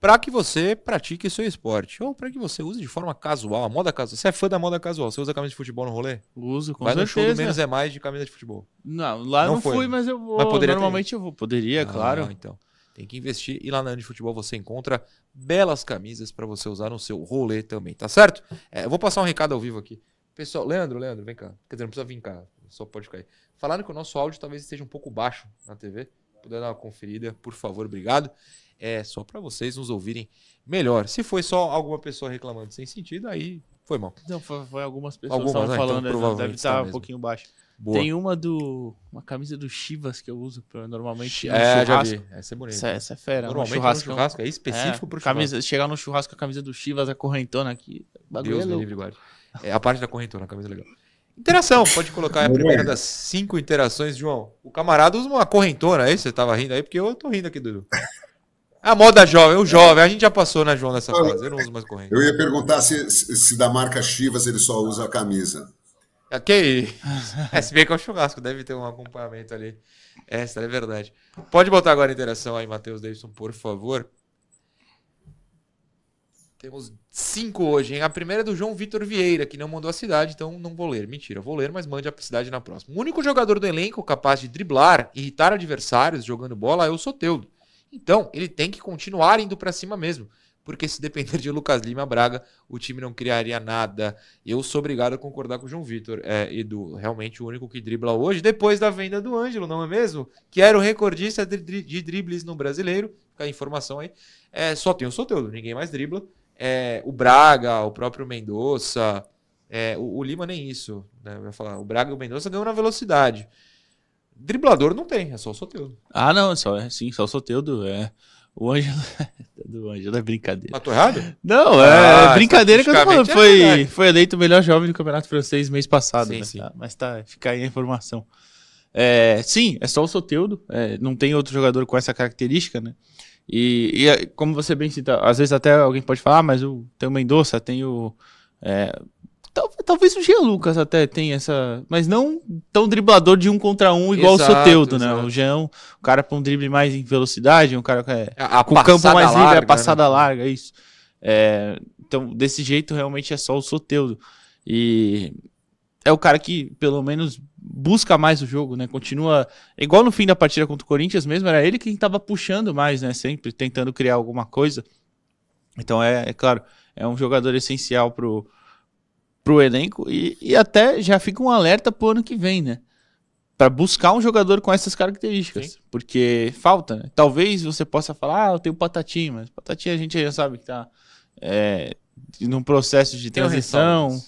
para que você pratique seu esporte ou para que você use de forma casual, a moda casual. Você é fã da moda casual? Você usa camisa de futebol no rolê? Uso, com Vai certeza. no show do Menos é Mais de camisa de futebol. Não, lá não, não fui, mas eu vou. Mas poderia Normalmente ter. eu vou. Poderia, ah, claro. Então, tem que investir e lá na de futebol você encontra belas camisas para você usar no seu rolê também, tá certo? É, eu vou passar um recado ao vivo aqui. Pessoal, Leandro, Leandro, vem cá. Quer dizer, não precisa vir cá, só pode cair. Falaram que o nosso áudio talvez esteja um pouco baixo na TV. Puder dar uma conferida, por favor, obrigado é só para vocês nos ouvirem melhor. Se foi só alguma pessoa reclamando sem sentido, aí Foi mal. Não, foi, foi algumas pessoas algumas, estavam né? falando, então, deve estar um pouquinho baixo. Boa. Tem uma do. Uma camisa do Chivas que eu uso pra, normalmente. É, já vi. Essa é bonita. Essa, essa é fera. Normalmente no churrasco, no churrasco é específico é, pro camisa, churrasco. Chegar no churrasco com a camisa do Chivas, a correntona aqui. Deus é me livre, guarde. É a parte da correntona, a camisa é legal. Interação, pode colocar a primeira das cinco interações, João. O camarada usa uma correntona aí, você tava rindo aí, porque eu tô rindo aqui, Dudu. A moda jovem, o jovem, a gente já passou, né, João, nessa fase. Eu não uso mais corrente. Eu ia perguntar se, se da marca Chivas ele só usa a camisa. Ok. É, se bem que é o churrasco, deve ter um acompanhamento ali. Essa é verdade. Pode botar agora a interação aí, Matheus Davidson, por favor. Temos cinco hoje, hein? A primeira é do João Vitor Vieira, que não mandou a cidade, então não vou ler. Mentira, vou ler, mas mande a cidade na próxima. O único jogador do elenco capaz de driblar, irritar adversários jogando bola é o Soteudo. Então, ele tem que continuar indo para cima mesmo porque se depender de Lucas Lima Braga, o time não criaria nada. Eu sou obrigado a concordar com o João Vitor. É, Edu, realmente o único que dribla hoje, depois da venda do Ângelo, não é mesmo? Que era o recordista de, de dribles no brasileiro. Fica a informação aí. É, só tem o Soteldo, ninguém mais dribla. É, o Braga, o próprio Mendonça. É, o, o, Lima nem isso. Né? Eu falar, o Braga e o Mendonça ganham na velocidade. Driblador não tem, é só o Soteldo. Ah, não, só, é, sim, só o Soteldo. É. O Ângelo. do Ângelo é brincadeira. Mas tô errado? Não, é ah, brincadeira que eu tô falando. É foi, foi eleito o melhor jovem do Campeonato Francês mês passado. Sim, né? sim. Tá, mas tá, fica aí a informação. É, sim, é só o Soteudo. É, não tem outro jogador com essa característica, né? E, e, é, como você bem cita, às vezes até alguém pode falar, ah, mas o, tem o Mendonça, tem o. É, Talvez o Jean Lucas até tenha essa. Mas não tão driblador de um contra um igual exato, o Soteudo, né? O Jean, o cara com um drible mais em velocidade, um cara é, a, a com o campo mais livre, larga, a passada né? larga, isso. É, então, desse jeito, realmente é só o Soteudo. E é o cara que, pelo menos, busca mais o jogo, né? Continua. Igual no fim da partida contra o Corinthians mesmo, era ele quem estava puxando mais, né? Sempre tentando criar alguma coisa. Então, é, é claro, é um jogador essencial pro pro elenco e, e até já fica um alerta pro ano que vem, né? Para buscar um jogador com essas características, Sim. porque falta, né? Talvez você possa falar, ah, eu tenho Patatinho, mas Patatinho a gente já sabe que tá é, num processo de transição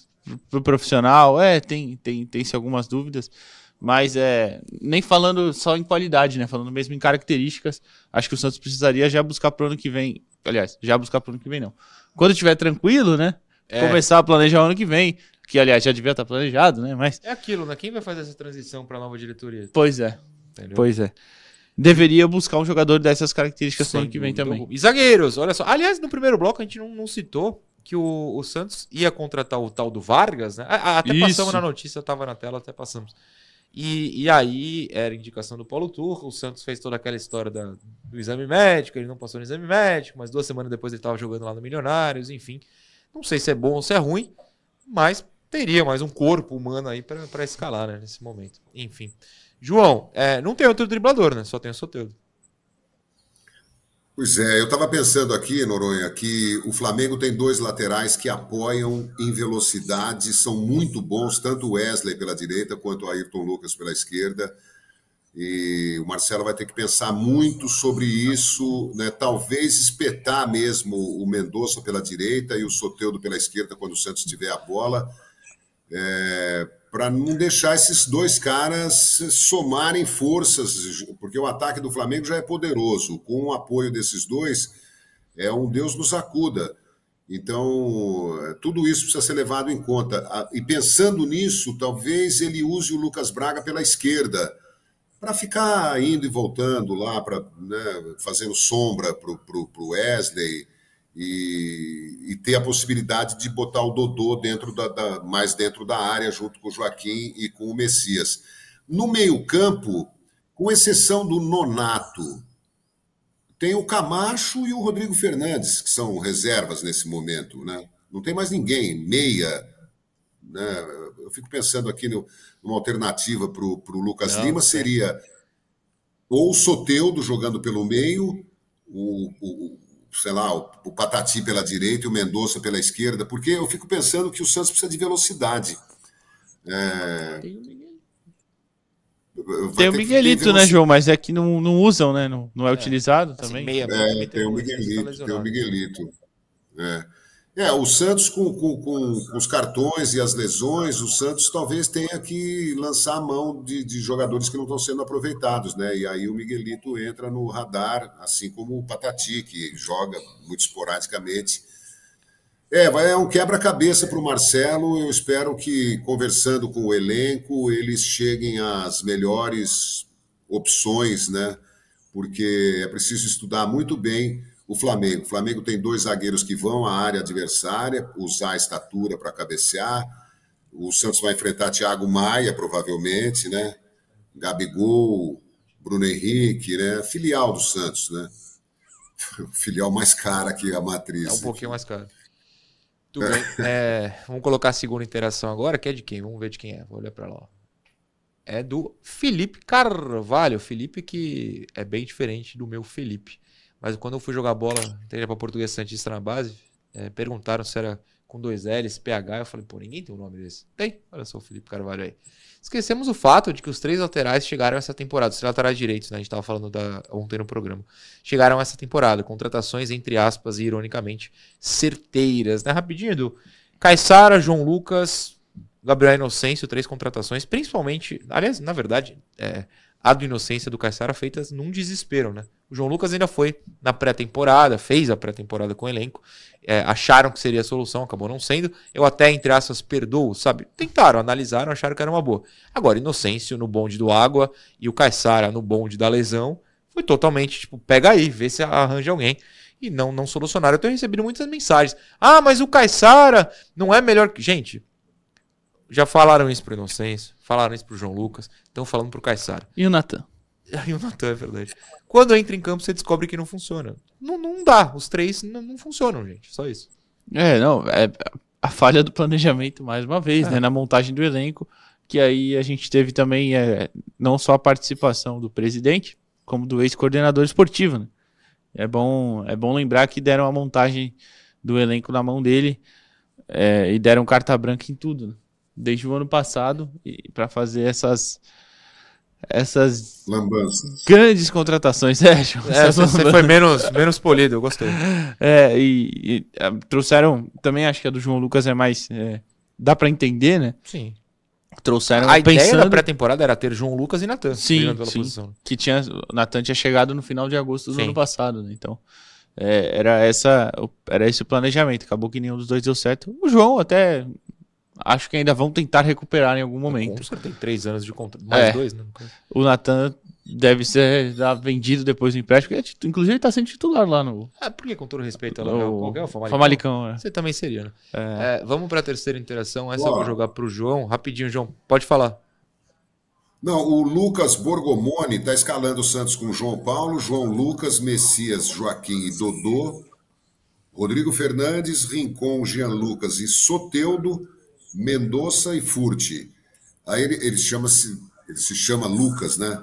pro profissional, é, tem tem tem-se algumas dúvidas, mas é nem falando só em qualidade, né? Falando mesmo em características, acho que o Santos precisaria já buscar pro ano que vem. Aliás, já buscar pro ano que vem não. Quando estiver tranquilo, né? É. começar a planejar o ano que vem. Que, aliás, já devia estar planejado, né? Mas... É aquilo, né? Quem vai fazer essa transição para a nova diretoria? Pois é. Entendeu? Pois é. Deveria buscar um jogador dessas características no ano que vem também. E zagueiros, olha só. Aliás, no primeiro bloco a gente não, não citou que o, o, Santos ia contratar o tal do Vargas, né? Até Isso. passamos na notícia, estava na tela, até passamos. E, e aí era indicação do Paulo Turro, o Santos fez toda aquela história da, do exame médico, ele não passou no exame médico, mas duas semanas depois ele estava jogando lá no Milionários, enfim. Não sei se é bom ou se é ruim, mas teria mais um corpo humano aí para escalar né, nesse momento. Enfim. João, é, não tem outro driblador, né? Só tem o Soteldo. Pois é, eu estava pensando aqui, Noronha, que o Flamengo tem dois laterais que apoiam em velocidade, são muito bons, tanto o Wesley pela direita quanto o Ayrton Lucas pela esquerda. E o Marcelo vai ter que pensar muito sobre isso, né? talvez espetar mesmo o Mendonça pela direita e o Soteudo pela esquerda quando o Santos tiver a bola, é, para não deixar esses dois caras somarem forças, porque o ataque do Flamengo já é poderoso. Com o apoio desses dois, é um Deus nos acuda. Então, tudo isso precisa ser levado em conta. E pensando nisso, talvez ele use o Lucas Braga pela esquerda para ficar indo e voltando lá, para né, fazendo sombra para o Wesley e, e, ter a possibilidade de botar o Dodô dentro da, da, mais dentro da área, junto com o Joaquim e com o Messias. No meio-campo, com exceção do Nonato, tem o Camacho e o Rodrigo Fernandes, que são reservas nesse momento. Né? Não tem mais ninguém, meia. Né? Eu fico pensando aqui no, uma alternativa para o Lucas Não, Lima seria ou o Soteudo jogando pelo meio, o, o sei lá, o, o, Patati pela direita e o Mendonça pela esquerda, porque eu fico pensando que o Santos precisa de velocidade. É... Tem o Miguelito, né, João? Mas é que não, não usam, né? Não, não é, é. utilizado assim, também. Meia, é, tem o Miguelito, tem o Miguelito. É. É, o Santos com, com, com, os cartões e as lesões, o Santos talvez tenha que lançar a mão de, de, jogadores que não estão sendo aproveitados, né? E aí o Miguelito entra no radar, assim como o Patati, que joga muito esporadicamente. É, vai, é um quebra-cabeça para o Marcelo. Eu espero que, conversando com o elenco, eles cheguem às melhores opções, né? Porque é preciso estudar muito bem o Flamengo. O Flamengo tem dois zagueiros que vão à área adversária, usar a estatura para cabecear. O Santos vai enfrentar Thiago Maia, provavelmente, né? Gabigol, Bruno Henrique, né? Filial do Santos, né? Filial mais cara que a matriz. É um pouquinho mais caro. Tudo bem. É, vamos colocar a segunda interação agora, que é de quem? Vamos ver de quem é. Vou olhar para lá. É do Felipe Carvalho. Felipe que é bem diferente do meu Felipe. Mas quando eu fui jogar bola, entrei para Português Santista na base, é, perguntaram se era com dois L's, PH. Eu falei, pô, ninguém tem um nome desse. Tem, olha só o Felipe Carvalho aí. Esquecemos o fato de que os três laterais chegaram essa temporada, os laterais direitos, né? A gente estava falando da, ontem no programa. Chegaram essa temporada, contratações, entre aspas, e ironicamente, certeiras, né? Rapidinho, Edu. Caissara, João Lucas, Gabriel Inocêncio, três contratações, principalmente, aliás, na verdade, é, a do Inocência do Caissara feitas num desespero, né? O João Lucas ainda foi na pré-temporada, fez a pré-temporada com o elenco. É, acharam que seria a solução, acabou não sendo. Eu até, entre aspas, perdoo, sabe? Tentaram, analisaram, acharam que era uma boa. Agora, Inocêncio no bonde do Água e o Caissara no bonde da lesão foi totalmente, tipo, pega aí, vê se arranja alguém. E não, não solucionaram. Eu tenho recebido muitas mensagens. Ah, mas o Caissara não é melhor que. Gente, já falaram isso pro Inocêncio, falaram isso pro João Lucas, estão falando pro Caissara. E o Natan? E o Natan, é verdade. Quando entra em campo, você descobre que não funciona. Não, não dá. Os três não, não funcionam, gente. Só isso. É, não. É a falha do planejamento, mais uma vez, é. né? Na montagem do elenco. Que aí a gente teve também é, não só a participação do presidente, como do ex-coordenador esportivo, né? É bom, é bom lembrar que deram a montagem do elenco na mão dele é, e deram carta branca em tudo. Né? Desde o ano passado para fazer essas essas Lambanças. grandes contratações. É, é você foi menos, menos polido, eu gostei. É, e, e é, trouxeram, também acho que a do João Lucas é mais, é, dá para entender, né? Sim. Trouxeram a pensando... ideia da pré-temporada era ter João Lucas e Natan. Sim, sim posição. que tinha, o Natan tinha chegado no final de agosto do sim. ano passado, né? Então, é, era, essa, era esse o planejamento. Acabou que nenhum dos dois deu certo. O João até acho que ainda vão tentar recuperar em algum momento. Com tem três anos de contrato, mais é, dois, né? O Natan deve ser vendido depois do empréstimo, porque, inclusive ele está sendo titular lá no... Ah, por que com todo respeito? Qual é o Famalicão? Famalicão é. Você também seria, né? É. É, vamos para a terceira interação, essa Boa. eu vou jogar para o João. Rapidinho, João, pode falar. Não, o Lucas Borgomoni está escalando o Santos com João Paulo, João Lucas, Messias, Joaquim e Dodô, Rodrigo Fernandes, Rincon, Jean Lucas e Soteudo, Mendonça e Furti. Aí ele, ele, chama -se, ele se chama Lucas, né?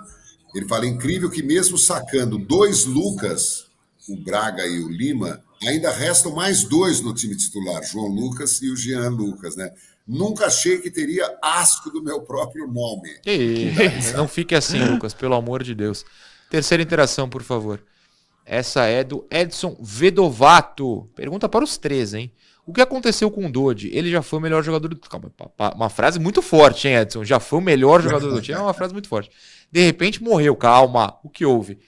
Ele fala: incrível que, mesmo sacando dois Lucas, o Braga e o Lima, ainda restam mais dois no time titular, João Lucas e o Jean Lucas, né? Nunca achei que teria asco do meu próprio nome. E, não fique assim, Lucas, pelo amor de Deus. Terceira interação, por favor. Essa é do Edson Vedovato. Pergunta para os três, hein? O que aconteceu com o Dodge? Ele já foi o melhor jogador do. Calma, uma frase muito forte, hein, Edson? Já foi o melhor jogador do time. É uma frase muito forte. De repente morreu. Calma. O que houve?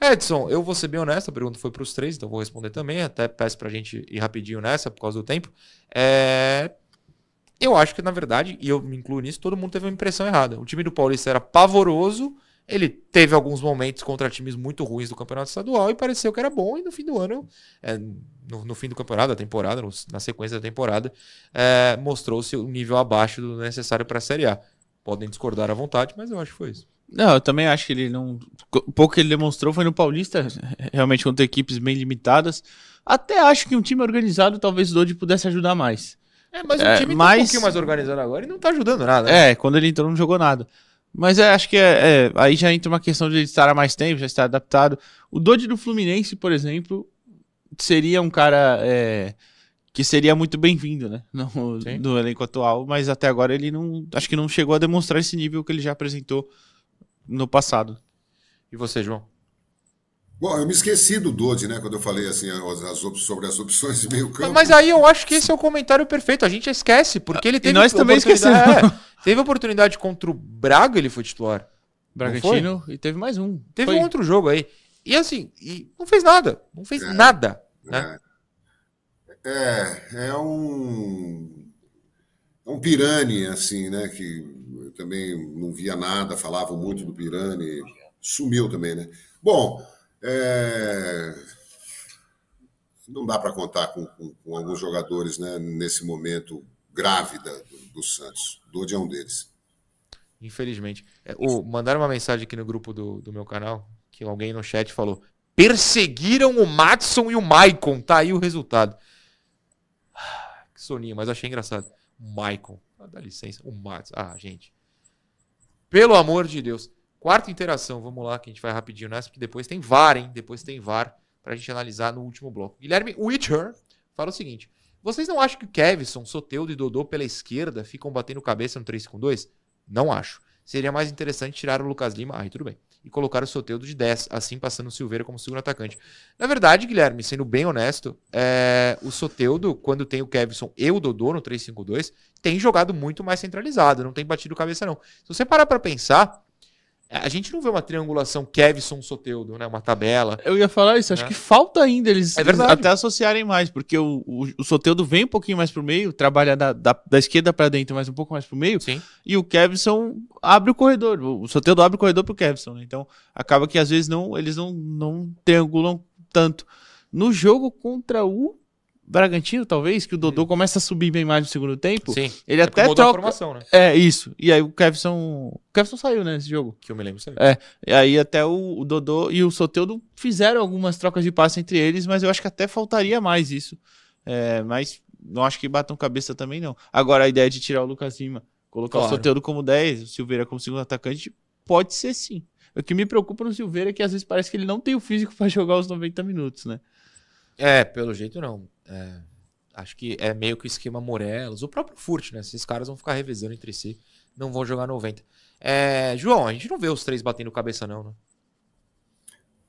Edson, eu vou ser bem honesto, a pergunta foi para os três, então vou responder também. Até peço para a gente ir rapidinho nessa, por causa do tempo. É... Eu acho que, na verdade, e eu me incluo nisso, todo mundo teve uma impressão errada. O time do Paulista era pavoroso ele teve alguns momentos contra times muito ruins do campeonato estadual e pareceu que era bom, e no fim do ano, é, no, no, fim do campeonato, da temporada, no, na sequência da temporada, é, mostrou-se um nível abaixo do necessário para a Série A. Podem discordar à vontade, mas eu acho que foi isso. Não, eu também acho que ele não. O pouco que ele demonstrou foi no Paulista, realmente contra equipes bem limitadas. Até acho que um time organizado talvez o Dodi pudesse ajudar mais. É, mas o é, time mas... tá um pouquinho mais organizado agora e não tá ajudando nada. Né? É, quando ele entrou não jogou nada. Mas é, acho que é, é, aí já entra uma questão de ele estar há mais tempo, já estar adaptado. O Dodge do Fluminense, por exemplo, seria um cara é, que seria muito bem-vindo, né? No, no, elenco atual, mas até agora ele não. Acho que não chegou a demonstrar esse nível que ele já apresentou no passado. E você, João? Bom, eu me esqueci do Dodge, né? Quando eu falei assim as, as sobre as opções de meio campo. Mas aí eu acho que esse é o comentário perfeito. A gente esquece, porque ele teve. E nós também esquecemos. É, teve oportunidade contra o Braga, ele foi titular. Bragantino e teve mais um. Teve foi. um outro jogo aí. E assim, e não fez nada. Não fez é, nada. Né? É, é, é um. É um Pirani, assim, né? Que eu também não via nada, falavam muito do Pirani. Sumiu também, né? Bom. É... Não dá para contar com, com, com, alguns jogadores né, nesse momento grave da, do, do, Santos. Dodi é um deles. Infelizmente. É, mandaram uma mensagem aqui no grupo do, do meu canal que alguém no chat falou: perseguiram o Matson e o Maicon. Tá aí o resultado. Que soninho, mas achei engraçado. Maicon. Ah, dá licença. O Matson. Ah, gente. Pelo amor de Deus. Quarta interação, vamos lá, que a gente vai rapidinho nessa, porque depois tem VAR, hein? Depois tem VAR pra gente analisar no último bloco. Guilherme Witcher fala o seguinte: vocês não acham que Kevson, Soteudo e Dodô pela esquerda ficam batendo cabeça no 3 com 2? Não acho. Seria mais interessante tirar o Lucas Lima, aí tudo bem, e colocar o Soteudo de 10, assim passando o Silveira como segundo atacante. Na verdade, Guilherme, sendo bem honesto, é... o Soteudo, quando tem o Kevson e o Dodô no 3-5-2, tem jogado muito mais centralizado, não tem batido cabeça não. Se você parar para pensar, a gente não vê uma triangulação Kevson Soteudo, né? Uma tabela. Eu ia falar isso, acho né? que falta ainda eles, é eles, até associarem mais, porque o, o, o Soteudo vem um pouquinho mais pro meio, trabalha da, da, da esquerda para dentro, mas um pouco mais pro meio. Sim. E o Kevson abre o corredor. O Soteudo abre o corredor pro Kevson, né? Então acaba que às vezes não, eles não, não triangulam tanto. No jogo contra o Bragantino, talvez, que o Dodô começa a subir bem mais no segundo tempo. Sim. Ele é até troca. A formação, né? É, isso. E aí o Kevson. O Kevson saiu, né, nesse jogo. Que eu me lembro. Saiu. É. E aí até o, o Dodô e o Soteudo fizeram algumas trocas de passe entre eles, mas eu acho que até faltaria mais isso. É, mas não acho que batam cabeça também, não. Agora, a ideia de tirar o Lucas Lima, colocar claro. o Soteudo como 10, o Silveira como segundo atacante, pode ser sim. O que me preocupa no Silveira é que às vezes parece que ele não tem o físico para jogar os 90 minutos, né? É, pelo jeito não. É, acho que é meio que o esquema Morelos, o próprio Furt, né? Esses caras vão ficar revezando entre si, não vão jogar 90. É, João, a gente não vê os três batendo cabeça, não, né?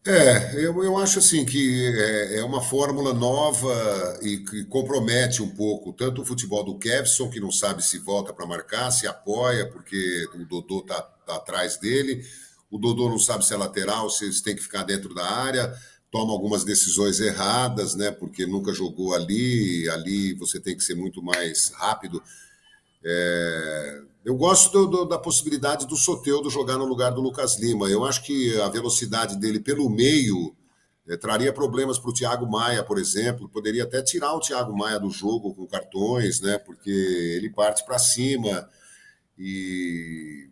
É, eu, eu acho assim que é, é, uma fórmula nova e que compromete um pouco tanto o futebol do Kevson, que não sabe se volta para marcar, se apoia, porque o Dodô tá, tá, atrás dele. O Dodô não sabe se é lateral, se tem que ficar dentro da área toma algumas decisões erradas, né? Porque nunca jogou ali, ali você tem que ser muito mais rápido. É... Eu gosto do, do, da possibilidade do Soteudo jogar no lugar do Lucas Lima. Eu acho que a velocidade dele pelo meio é, traria problemas para o Thiago Maia, por exemplo. Poderia até tirar o Thiago Maia do jogo com cartões, né? Porque ele parte para cima e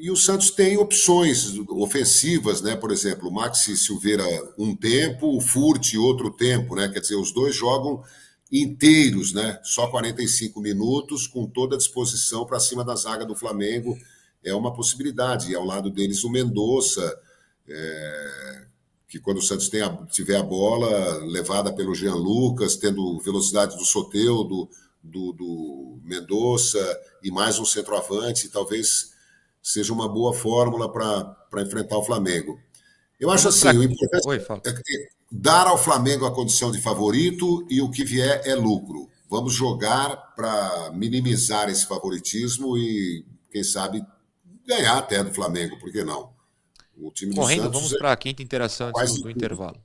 e o Santos tem opções ofensivas, né? Por exemplo, o Maxi Silveira um tempo, o Furt outro tempo, né? Quer dizer, os dois jogam inteiros, né? Só 45 minutos, com toda a disposição para cima da zaga do Flamengo. É uma possibilidade. E ao lado deles o Mendonça, é... que quando o Santos a, tiver a bola levada pelo Jean Lucas, tendo velocidade do Soteudo, do, do Mendonça e mais um centroavante, talvez seja uma boa fórmula para enfrentar o Flamengo. Eu acho assim, o importante Oi, é dar ao Flamengo a condição de favorito e o que vier é lucro. Vamos jogar para minimizar esse favoritismo e, quem sabe, ganhar até do Flamengo, por que não? O time Correndo, Santos vamos é para a quinta interação antes do, do intervalo.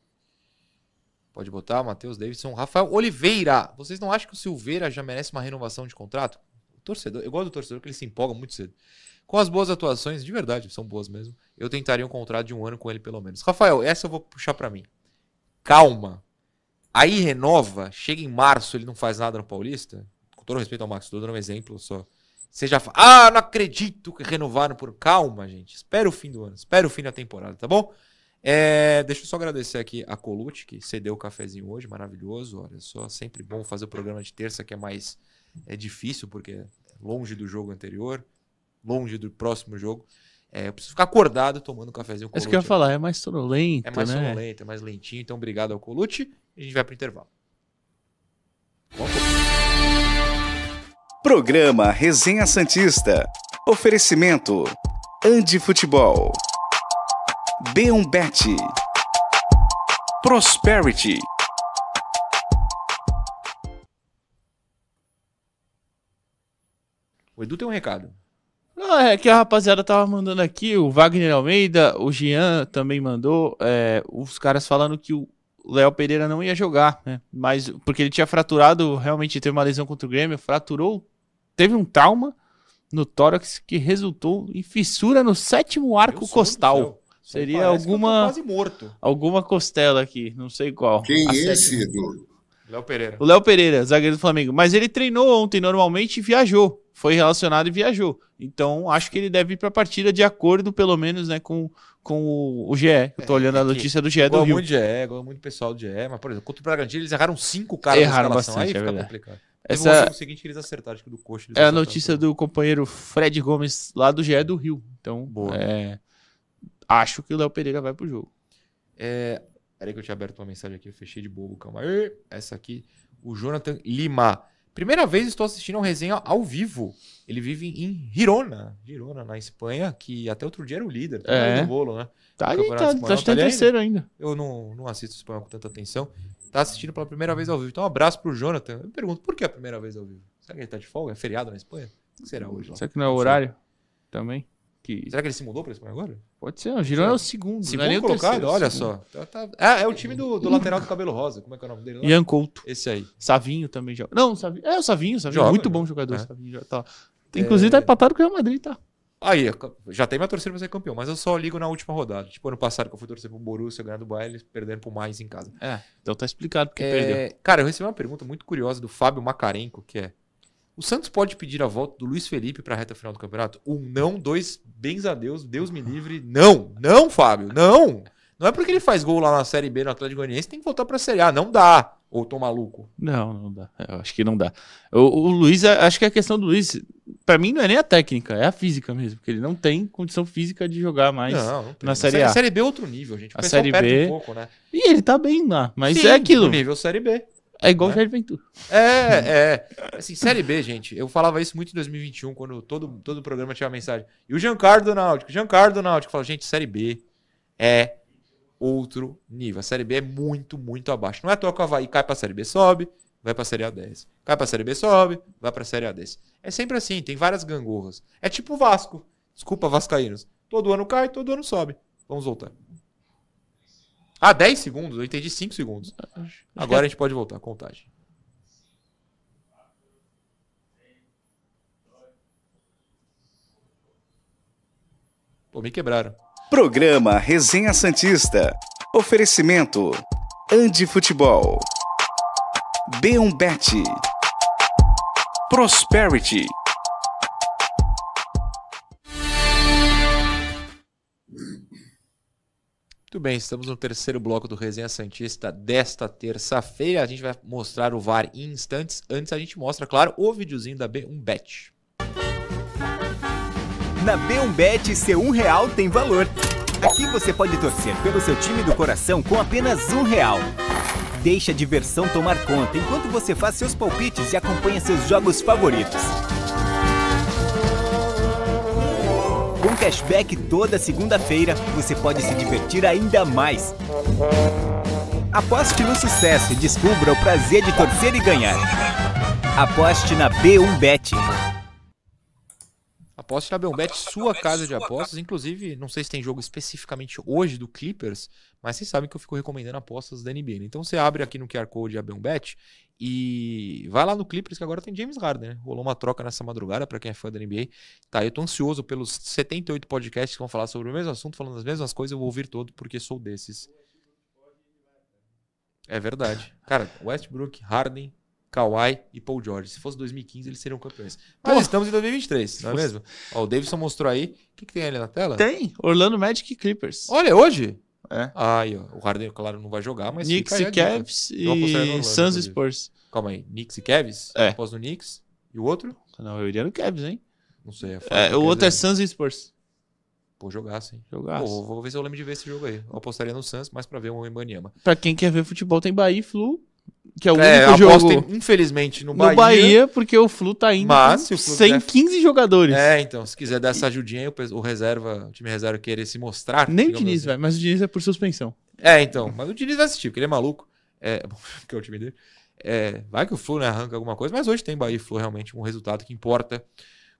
Pode botar, Matheus Davidson. Rafael Oliveira. Vocês não acham que o Silveira já merece uma renovação de contrato? O torcedor, eu gosto do torcedor que ele se empolga muito cedo. Com as boas atuações, de verdade, são boas mesmo, eu tentaria um contrato de um ano com ele pelo menos. Rafael, essa eu vou puxar para mim. Calma. Aí renova, chega em março, ele não faz nada no Paulista. Com todo respeito ao Max, estou dando um exemplo só. Você já fala, ah, não acredito que renovaram por. Calma, gente. Espera o fim do ano, espera o fim da temporada, tá bom? É, deixa eu só agradecer aqui a Colute, que cedeu o cafezinho hoje, maravilhoso. Olha só, sempre bom fazer o programa de terça, que é mais é difícil, porque é longe do jogo anterior longe do próximo jogo. É, eu preciso ficar acordado tomando um cafezinho com É isso que eu ia falar, é mais sonolento. É mais né? sonolento, é mais lentinho. Então, obrigado ao Colute. E a gente vai pro intervalo. Programa Resenha Santista. Oferecimento. Andi Futebol. B1Bet. Prosperity. O Edu tem um recado. Não, é que a rapaziada tava mandando aqui, o Wagner Almeida, o Jean também mandou, é, os caras falando que o Léo Pereira não ia jogar, né? Mas porque ele tinha fraturado, realmente teve uma lesão contra o Grêmio, fraturou, teve um trauma no tórax que resultou em fissura no sétimo arco costal. Seria alguma quase morto. alguma costela aqui, não sei qual. Quem é esse, Edu? Léo Pereira. O Léo Pereira, zagueiro do Flamengo. Mas ele treinou ontem normalmente e viajou. Foi relacionado e viajou. Então acho que ele deve ir para a partida de acordo, pelo menos, né, com, com o, o GE. Eu tô olhando a é que notícia do GE do Rio. muito GE, igual muito pessoal do GE, mas, por exemplo, contra o Bragantino, eles erraram cinco caras Erraram na escalação. bastante, Aí é fica verdade. complicado. Essa- seguinte que eles acertaram, que do coxa. É a notícia do companheiro Fred Gomes, lá do GE do Rio. Então, Boa. é, acho que o Léo Pereira vai pro jogo. É... Peraí que eu tinha aberto uma mensagem aqui, eu fechei de bobo, calma aí. Essa aqui, o Jonathan Lima. Primeira vez estou assistindo a um resenha ao vivo. Ele vive em Girona, Girona, na Espanha, que até outro dia era o líder. Tá É. no bolo, né? Tá Campeonato tá, Espanhol, acho que tá em terceiro ainda. Eu não, não assisto espanhol com tanta atenção. Tá assistindo pela primeira vez ao vivo. Então, um abraço pro Jonathan. Eu me pergunto, por que a primeira vez ao vivo? Será que ele tá de folga? É feriado na Espanha? O que será hoje lá? Será que não é o horário? Também? Que... Será que ele se mudou pra Espanha agora? Pode ser, o Girona é o segundo. é Segundo o colocado? terceiro, Olha segundo. só. Tá- tá- É, é o time do, do lateral do cabelo rosa. Como é que é o nome dele? lá? Ian Couto. Esse aí. Savinho também joga. Não, Savinho. É o Savinho, Savinho. Joga, muito bom joga. jogador. É. Savinho, tá. Inclusive tá empatado com o Real Madrid, tá? Aí, já tem minha torcida pra ser campeão, mas eu só ligo na última rodada. Tipo, ano passado que eu fui torcer pro Borussia, ganhando do Bayern, perdendo pro mais em casa. É. Então tá explicado porque É, perdeu. Cara, eu recebi uma pergunta muito curiosa do Fábio Macarenco, que é: O Santos pode pedir a volta do Luiz Felipe pra reta final do campeonato? Um não, dois, bens a Deus, Deus me livre. Não, não, Fábio, não. Não é porque ele faz gol lá na Série B no Atlético Goianiense, tem que voltar pra Série A. Não dá. Ou tô maluco. Não, não dá. É, Eu acho que não dá. O, o Luiz, a- acho que a questão do Luiz, pra mim não é nem a técnica, é a física mesmo, porque ele não tem condição física de jogar mais. não, não na Série A. Série B é outro nível, gente. O A Série B- um pouco, né? E ele tá bem lá, mas Sim, é aquilo. Nível Série B. É igual o né? Jair Ventura. É, é. Assim, Série B, gente. Eu falava isso muito em 2021, quando todo, todo o programa tinha uma mensagem. E o Giancarlo do Náutico, Giancarlo do Náutico. Fala, gente, Série B é outro nível. A Série B é muito, muito abaixo. Não é à toa que o Havaí cai pra Série B, sobe, vai pra Série A10. Cai pra Série B, sobe, vai pra Série A10. É sempre assim, tem várias gangorras. É tipo o Vasco. Desculpa, Vascaínos. Todo ano cai, todo ano sobe. Vamos voltar. Ah, 10 segundos? Eu entendi 5 segundos. Agora a gente pode voltar, contagem. Pô, me quebraram. Programa Resenha Santista. Oferecimento. Andi Futebol. B1Bet. Prosperity. Bem, estamos no terceiro bloco do Resenha Santista desta terça-feira. A gente vai mostrar o VAR em instantes. Antes a gente mostra, claro, o videozinho da B1Bet. Na B1Bet, seu um real tem valor. Aqui você pode torcer pelo seu time do coração com apenas um real. Deixe a diversão tomar conta enquanto você faz seus palpites e acompanha seus jogos favoritos. Com cashback toda segunda-feira, você pode se divertir ainda mais. Aposte no sucesso e descubra o prazer de torcer e ganhar. Aposte na B1Bet. Aposte na B1Bet, sua casa de apostas. Inclusive, não sei se tem jogo especificamente hoje do Clippers, mas vocês sabem que eu fico recomendando apostas da NBA. Então você abre aqui no QR Code a B1Bet e vai lá no Clippers que agora tem James Harden, né? Rolou uma troca nessa madrugada para quem é fã da NBA. Tá, eu tô ansioso pelos 78 podcasts que vão falar sobre o mesmo assunto, falando as mesmas coisas, eu vou ouvir todo porque sou desses. É verdade. Cara, Westbrook, Harden, Kawhi e Paul George. Se fosse 2015, eles seriam campeões. Mas estamos em 2023, não é mesmo? Ó, o Davidson mostrou aí. O que, que tem ali na tela? Tem, Orlando Magic e Clippers. Olha, hoje? É. Aí, ó. O Harden, claro, não vai jogar, mas. Knicks e. Cavs e Orlando, Suns e. Spurs. Calma aí. Knicks e Cavs? É. Após no Knicks. E o outro? Não, eu iria no Cavs, hein? Não sei. É, É, o outro é dizer, Suns e Spurs. Pô, jogar sim. Jogar. Pô, vou ver se eu lembro de ver esse jogo aí. Eu apostaria no Suns, mais pra ver o Embanyama. Pra quem quer ver futebol, tem Bahia e Flu que é o é, único jogo. Infelizmente, no Bahia. No Bahia, porque o Flu tá indo mas, com 115 jogadores. É, então, se quiser dar essa ajudinha, o, reserva, o time reserva querer se mostrar. Nem o Diniz assim. vai, mas o Diniz é por suspensão. É, então, mas o Diniz vai assistir, porque ele é maluco. É, porque é o time dele. É, vai que o Flu né, arranca alguma coisa, mas hoje tem Bahia e Flu realmente um resultado que importa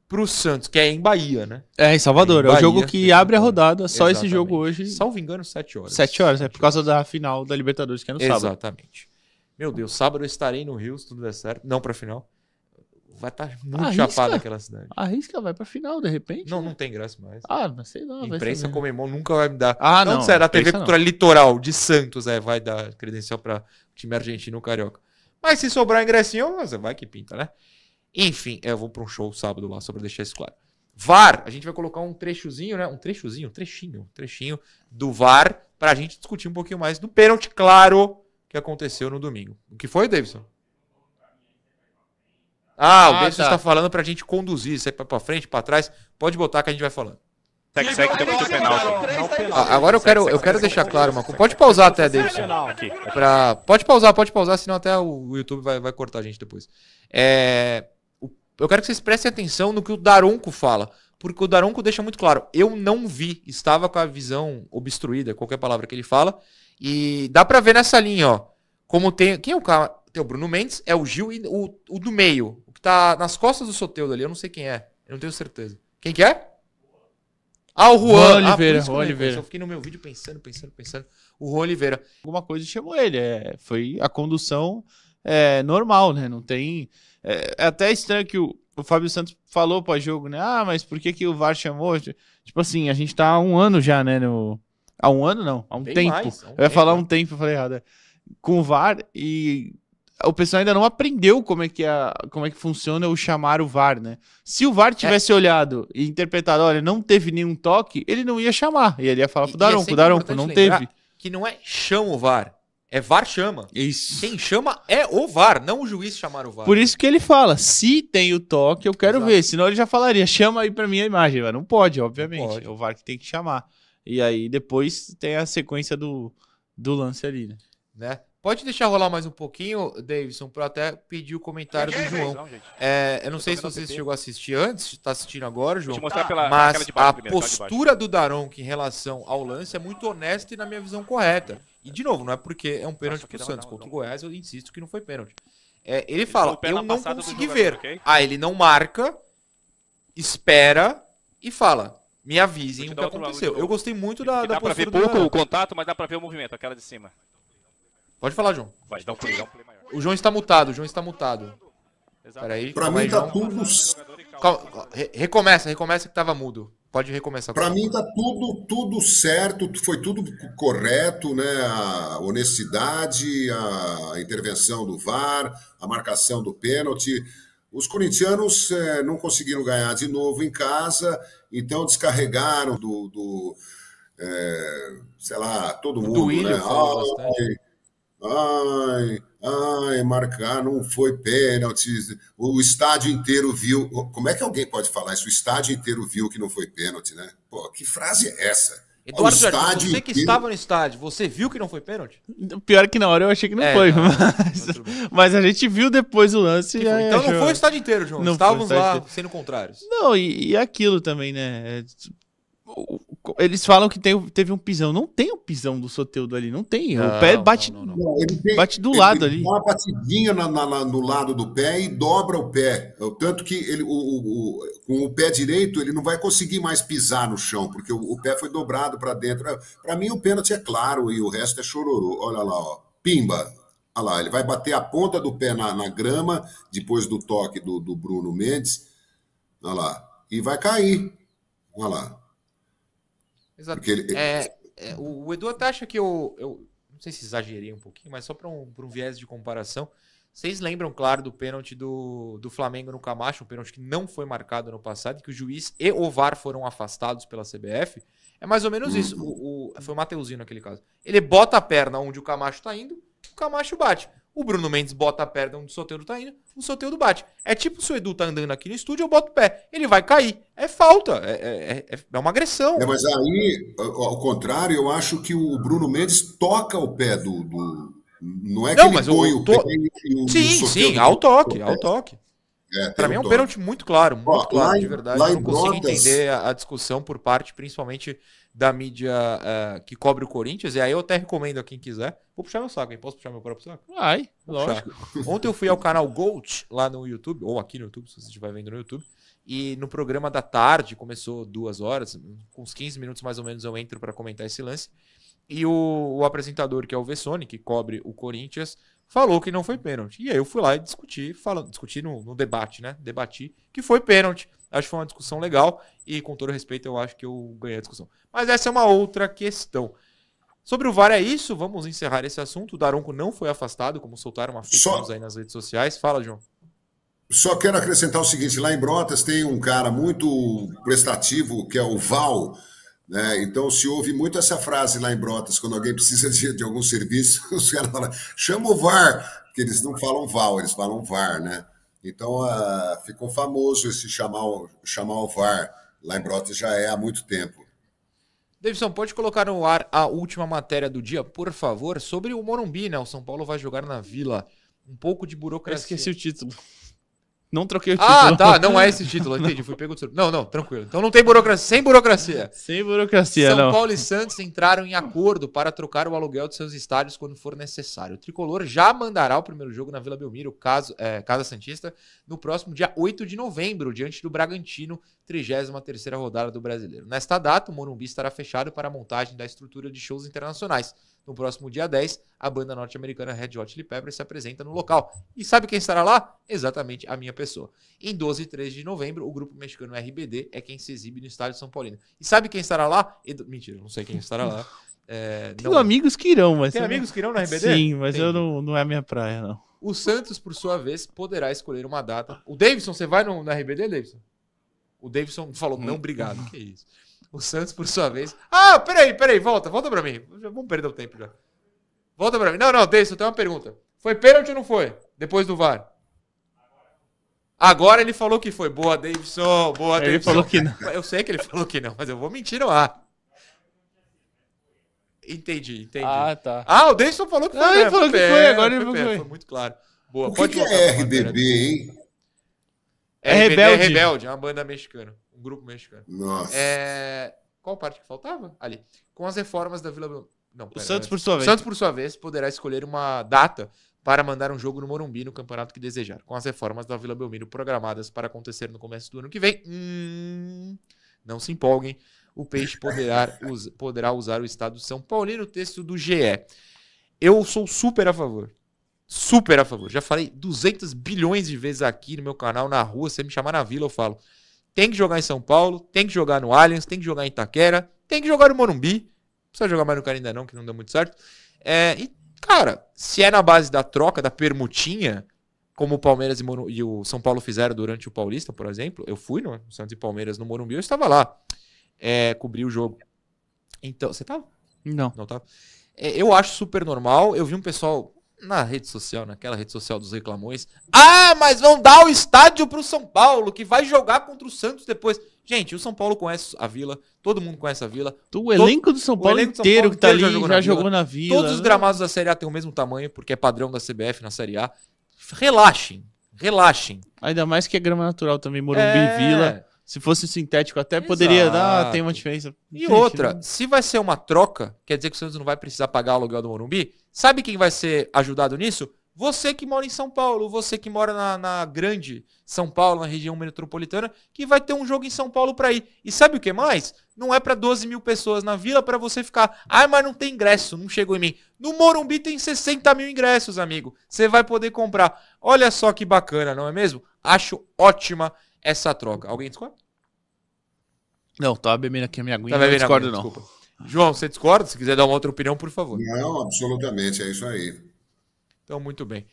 pro Santos, que é em Bahia, né? É, em Salvador. É, em Bahia, é o jogo que abre a rodada. Só Exatamente. esse jogo hoje. Salvo engano, 7 horas. 7 horas, é por causa da final da Libertadores, que é no Exatamente. sábado. Exatamente. Meu Deus, sábado eu estarei no Rio, se tudo der certo. Não pra final. Vai estar tá muito Arrisca. chapada aquela cidade. Arrisca, vai pra final, de repente. Não, né? não tem graça mais. Ah, mas sei lá. Imprensa Comemon nunca vai me dar. Ah, não. Não, sério, a TV Cultura Litoral de Santos é, vai dar credencial pra time argentino carioca. Mas se sobrar ingressinho, vai que pinta, né? Enfim, eu vou pra um show sábado lá, só pra deixar isso claro. VAR, a gente vai colocar um trechozinho, né? Um trechozinho, um trechinho, um trechinho do VAR pra gente discutir um pouquinho mais do pênalti, claro que aconteceu no domingo. O que foi, Davidson? Ah, ah o Davidson tá. está falando pra gente conduzir, sair pra frente, pra trás. Pode botar que a gente vai falando. Sec, sec, tem muito penalti. Ah, agora eu quero, eu quero deixar claro uma coisa. Pode pausar até, Davidson. Pra... Pode pausar, pode pausar, senão até o YouTube vai, vai cortar a gente depois. É... Eu quero que vocês prestem atenção no que o Daronco fala. Porque o Daronco deixa muito claro. Eu não vi, estava com a visão obstruída, qualquer palavra que ele fala. E dá pra ver nessa linha, ó. Como tem. Quem é o cara? Tem o Bruno Mendes, é o Gil e o, o do meio. O que tá nas costas do Soteudo ali. Eu não sei quem é. Eu não tenho certeza. Quem que é? Ah, o Juan. Juan ah, Oliveira. Ah, Juan Oliveira. Eu fiquei no meu vídeo pensando, pensando, pensando. O Juan Oliveira. Alguma coisa chamou ele. É, foi a condução é, normal, né? Não tem. É, é até estranho que o, o Fábio Santos falou pós-jogo, né? Ah, mas por que, que o VAR chamou? Tipo assim, a gente tá há um ano já, né? No, Há um ano, não. Há um Bem tempo. Mais, um eu ia falar um tempo, eu falei errado. É. Com o VAR e o pessoal ainda não aprendeu como é que é, como é que funciona o chamar o VAR, né? Se o VAR é. tivesse é. olhado e interpretado, olha, não teve nenhum toque, ele não ia chamar. E ele ia falar pro Daronco, é Daronco, não teve. Que não é chama o VAR. É VAR chama. Isso. Quem chama é o VAR, não o juiz chamar o VAR. Por isso que ele fala, se tem o toque, eu quero Exato. ver. Senão ele já falaria, chama aí pra mim a imagem. Mas não pode, obviamente. Não pode. É o VAR que tem que chamar. E aí depois tem a sequência do, do lance ali, né? né? Pode deixar rolar mais um pouquinho, Davidson, para até pedir o comentário do João. É, eu não sei se você chegou a assistir antes, está assistindo agora, João. Pela, mas a primeiro, postura do Daronco em relação ao lance é muito honesta e na minha visão correta. E de novo, não é porque é um pênalti pro Santos contra o Goiás, eu insisto que não foi pênalti. É, ele, ele fala, eu não consegui ver. Okay? Ah, ele não marca, espera e fala me avisem o que aconteceu. Eu gostei muito da, da dá postura pra ver pouco o contato, mas dá pra ver o movimento, aquela de cima. Pode falar, João. Vai, dá um play, dá um play maior. O João está mutado, o João está mutado. Peraí. Pra mim tá tudo... Calma, recomeça, recomeça que tava mudo. Pode recomeçar. Para mim tá tudo tudo certo, foi tudo correto, né? A honestidade, a intervenção do VAR, a marcação do pênalti. Os corintianos é, não conseguiram ganhar de novo em casa, então descarregaram do, do é, sei lá, todo mundo. Do né? Ai, ai, ai, marcar, não foi pênalti. O estádio inteiro viu. Como é que alguém pode falar isso? O estádio inteiro viu que não foi pênalti, né? Pô, que frase é essa? Eduardo Jardim, você que inteiro... estava no estádio, você viu que não foi pênalti? Pior que na hora eu achei que não é, foi, não, mas... Não, mas, a gente viu depois o lance. Então achou... não foi o estádio inteiro, João. Não Estávamos lá inteiro. sendo contrários. Não, e, e aquilo também, né? Eles falam que tem, teve um pisão. Não tem um pisão do Soteudo ali, não tem. Não, o pé bate, não, não, tem, bate do ele, lado ele ali. Dá uma batidinha na, na, no lado do pé e dobra o pé. Tanto que ele, o, o, com o pé direito ele não vai conseguir mais pisar no chão, porque o, o pé foi dobrado para dentro. Para mim, o pênalti é claro e o resto é chororô. Olha lá, ó. Pimba. Olha lá, ele vai bater a ponta do pé na, na grama, depois do toque do, do Bruno Mendes. Olha lá. E vai cair. Olha lá. Exato. Ele... É, é, o, Edu até acha que eu, eu. Não sei se exagerei um pouquinho, mas só para um, um viés de comparação. Vocês lembram, claro, do pênalti do, do Flamengo no Camacho, um pênalti que não foi marcado no passado, que o juiz e o VAR foram afastados pela CBF? É mais ou menos uhum. isso. O, o, foi o Mateuzinho naquele caso. Ele bota a perna onde o Camacho tá indo, o Camacho bate. O Bruno Mendes bota a perna onde o Soteudo tá indo, o Soteudo bate. É tipo se o Edu tá andando aqui no estúdio, eu boto o pé. Ele vai cair. É falta. É, é, é, é uma agressão. É, mas aí, ao contrário, eu acho que o Bruno Mendes toca o pé do, do Não é que Não, ele mas põe o o to- pé e o Sim, Soteldo sim, ao toque, ao toque. é, tem mim é um pênalti muito claro, muito Ó, claro, de verdade. Eu não consigo Brotas- entender a, a discussão por parte, principalmente da mídia eh, que cobre o Corinthians. E aí eu até recomendo a quem quiser. Vou puxar meu saco, hein? Posso puxar meu próprio saco? Vai, Vou puxar. lógico. Ontem eu fui ao canal Gold lá no YouTube, ou aqui no YouTube, se você estiver vendo no YouTube. E no programa da tarde, começou duas horas, com uns 15 minutos mais ou menos eu entro para comentar esse lance. E o, o apresentador, que é o Vessone, que cobre o Corinthians, falou que não foi pênalti. E aí eu fui lá e discuti, falando, discuti no, no debate, né? Debati que foi pênalti. Acho que foi uma discussão legal e, com todo respeito, eu acho que eu ganhei a discussão. Mas essa é uma outra questão. Sobre o VAR é isso, vamos encerrar esse assunto. O Daronco não foi afastado, como soltaram uma fake Só- aí nas redes sociais. Fala, João. Só quero acrescentar o seguinte: lá em Brotas tem um cara muito prestativo, que é o Val. Né? Então, se ouve muito essa frase lá em Brotas, quando alguém precisa de, de algum serviço, os caras falam, chama o VAR, porque eles não falam VAL, eles falam VAR, né? Então, ah, ficou famoso esse chamar, o- chamar o VAR. Lá em Brotas já é há muito tempo. Davidson, pode colocar no ar a última matéria do dia, por favor, sobre o Morumbi, né? O São Paulo vai jogar na Vila. Um pouco de Eu burocracia. esqueci o título. Não troquei o título. Ah, tá, não é esse título, entendi, fui pego de surpresa. Não, não, tranquilo. Então não tem burocracia, sem burocracia. Sem burocracia, São não. Paulo e Santos entraram em acordo para trocar o aluguel de seus estádios quando for necessário. O Tricolor já mandará o primeiro jogo na Vila Belmiro, caso, é, Casa Santista, no próximo dia 8 de novembro, diante do Bragantino, 33ª rodada do Brasileiro. Nesta data, o Morumbi estará fechado para a montagem da estrutura de shows internacionais. No próximo dia 10, a banda norte-americana Red Hot Chili Peppers se apresenta no local. E sabe quem estará lá? Exatamente a minha pessoa. Em 12 e 13 de novembro, o grupo mexicano RBD é quem se exibe no estádio São Paulino. E sabe quem estará lá? Edu- Mentira, não sei quem estará lá. É, Tenho amigos que irão, mas. Tem não- amigos que irão na RBD? Sim, mas eu não, não é a minha praia, não. O Santos, por sua vez, poderá escolher uma data. O Davidson, você vai no, na RBD, Davidson? O Davidson falou, não, obrigado. Que isso? O Santos, por sua vez. Ah, peraí, peraí, volta, volta pra mim. Vamos perder o tempo já. Volta pra mim. Não, não, Davidson, tem uma pergunta. Foi pênalti ou não foi? Depois do VAR. Agora ele falou que foi. Boa, Davidson. Boa, Ele Davidson. falou que não. Eu sei que ele falou que não, mas eu vou mentir no ar. Entendi, entendi. Ah, tá. Ah, o Davidson falou que foi. Ah, ele falou que foi, agora ele foi falou foi. Foi muito claro. Boa, O que, pode que voltar é. RBD, hein? É, É RBD é Rebelde. Rebelde, é uma banda mexicana. Um grupo mexicano. Nossa. É... Qual parte que faltava? Ali. Com as reformas da Vila Não, O pera, Santos, é. por sua O vez. Santos, por sua vez, poderá escolher uma data para mandar um jogo no Morumbi no campeonato que desejar. Com as reformas da Vila Belmiro programadas para acontecer no começo do ano que vem. Hum, não se empolguem. O Peixe poderá, us- poderá usar o estado São Paulino, texto do GE. Eu sou super a favor. Super a favor. Já falei 200 bilhões de vezes aqui no meu canal, na rua. Se você me chamar na vila, eu falo. Tem que jogar em São Paulo, tem que jogar no Allianz, tem que jogar em Itaquera, tem que jogar no Morumbi. Não precisa jogar mais no Canindé não, que não deu muito certo. É, e, cara, se é na base da troca, da permutinha, como o Palmeiras e, e o São Paulo fizeram durante o Paulista, por exemplo, eu fui no Santos e Palmeiras no Morumbi, eu estava lá. É, cobri o jogo. Então, você tava? Não. Não tá? É, eu acho super normal. Eu vi um pessoal na rede social, naquela rede social dos reclamões. Ah, mas vão dar o estádio pro São Paulo, que vai jogar contra o Santos depois. Gente, o São Paulo conhece a Vila, todo mundo conhece a Vila. O elenco do São o Paulo inteiro que tá ali inteiro já jogou na Vila. Todos os né? gramados da Série A têm o mesmo tamanho, porque é padrão da CBF na Série A. Relaxem, relaxem. Ainda mais que é grama natural também, Morumbi É. Vila. Se fosse sintético, até poderia dar, Exato. tem uma diferença. E outra, não- se vai ser uma troca, quer dizer que o Santos não vai precisar pagar o aluguel do Morumbi? Sabe quem vai ser ajudado nisso? Você que mora em São Paulo, você que mora na, na grande São Paulo, na região metropolitana, que vai ter um jogo em São Paulo pra ir. E sabe o que mais? Não é pra 12 mil pessoas na vila pra você ficar. Ah, mas não tem ingresso, não chegou em mim. No Morumbi tem 60 mil ingressos, amigo. Você vai poder comprar. Olha só que bacana, não é mesmo? Acho ótima essa troca. Alguém discorda? Não, tava bebendo aqui a minha aguinha, Tá não bebendo discordo aguinha, não. desculpa. João, você discorda? Se quiser dar uma outra opinião, por favor. Não, absolutamente, é isso aí. Então, muito bem.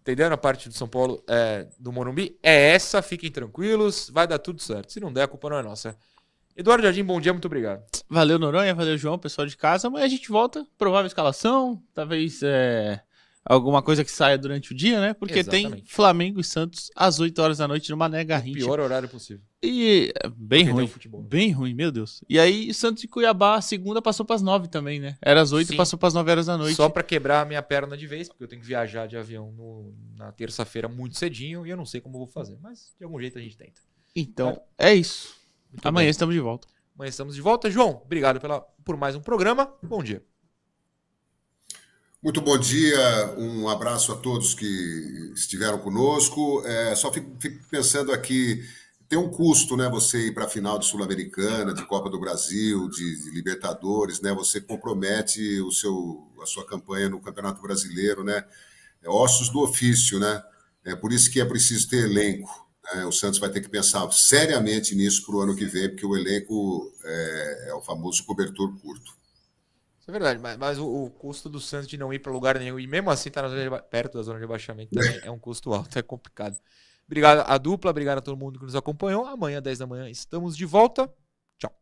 Entendendo a parte do São Paulo, é, do Morumbi? É essa, fiquem tranquilos, vai dar tudo certo. Se não der, a culpa não é nossa. Eduardo Jardim, bom dia, muito obrigado. Valeu, Noronha, valeu, João, pessoal de casa. Amanhã a gente volta, provável escalação, talvez é, alguma coisa que saia durante o dia, né? Porque tem Exatamente. Flamengo e Santos às 8 horas da noite no Mané Garrincha. Pior horário possível. E é, bem ruim. tem futebol. Bem ruim, meu Deus. E aí, Santos e Cuiabá, a segunda passou pras 9 também, né? Era às 8 Sim. e passou pras 9 horas da noite. Só pra quebrar a minha perna de vez, porque eu tenho que viajar de avião no- na terça-feira muito cedinho e eu não sei como vou fazer. Mas de algum jeito a gente tenta. Então, é isso. Muito Amanhã bem. estamos de volta. Amanhã estamos de volta. João, obrigado pela, por mais um programa. Bom dia. Muito bom dia, um abraço a todos que estiveram conosco. É, só fico, fico pensando aqui, tem um custo, né? Você ir para a final de Sul-Americana, de Copa do Brasil, de, de Libertadores, né? Você compromete o seu, a sua campanha no Campeonato Brasileiro, né? É ossos do ofício, né? É por isso que é preciso ter elenco. né? O Santos vai ter que pensar seriamente nisso para o ano que vem, porque o elenco é, é o famoso cobertor curto. Isso é verdade, mas, mas o, o custo do Santos de não ir pra lugar nenhum e mesmo assim tá de reba- perto da zona de rebaixamento também é um custo alto, é complicado. Obrigado à dupla, obrigado a todo mundo que nos acompanhou. Amanhã, 10 da manhã, estamos de volta. Tchau.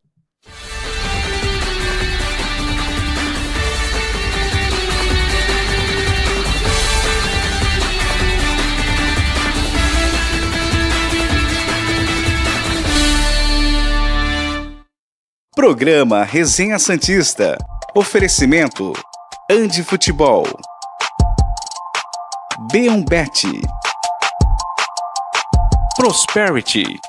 Programa Resenha Santista. Oferecimento Andi Futebol. B1Bet. Prosperity.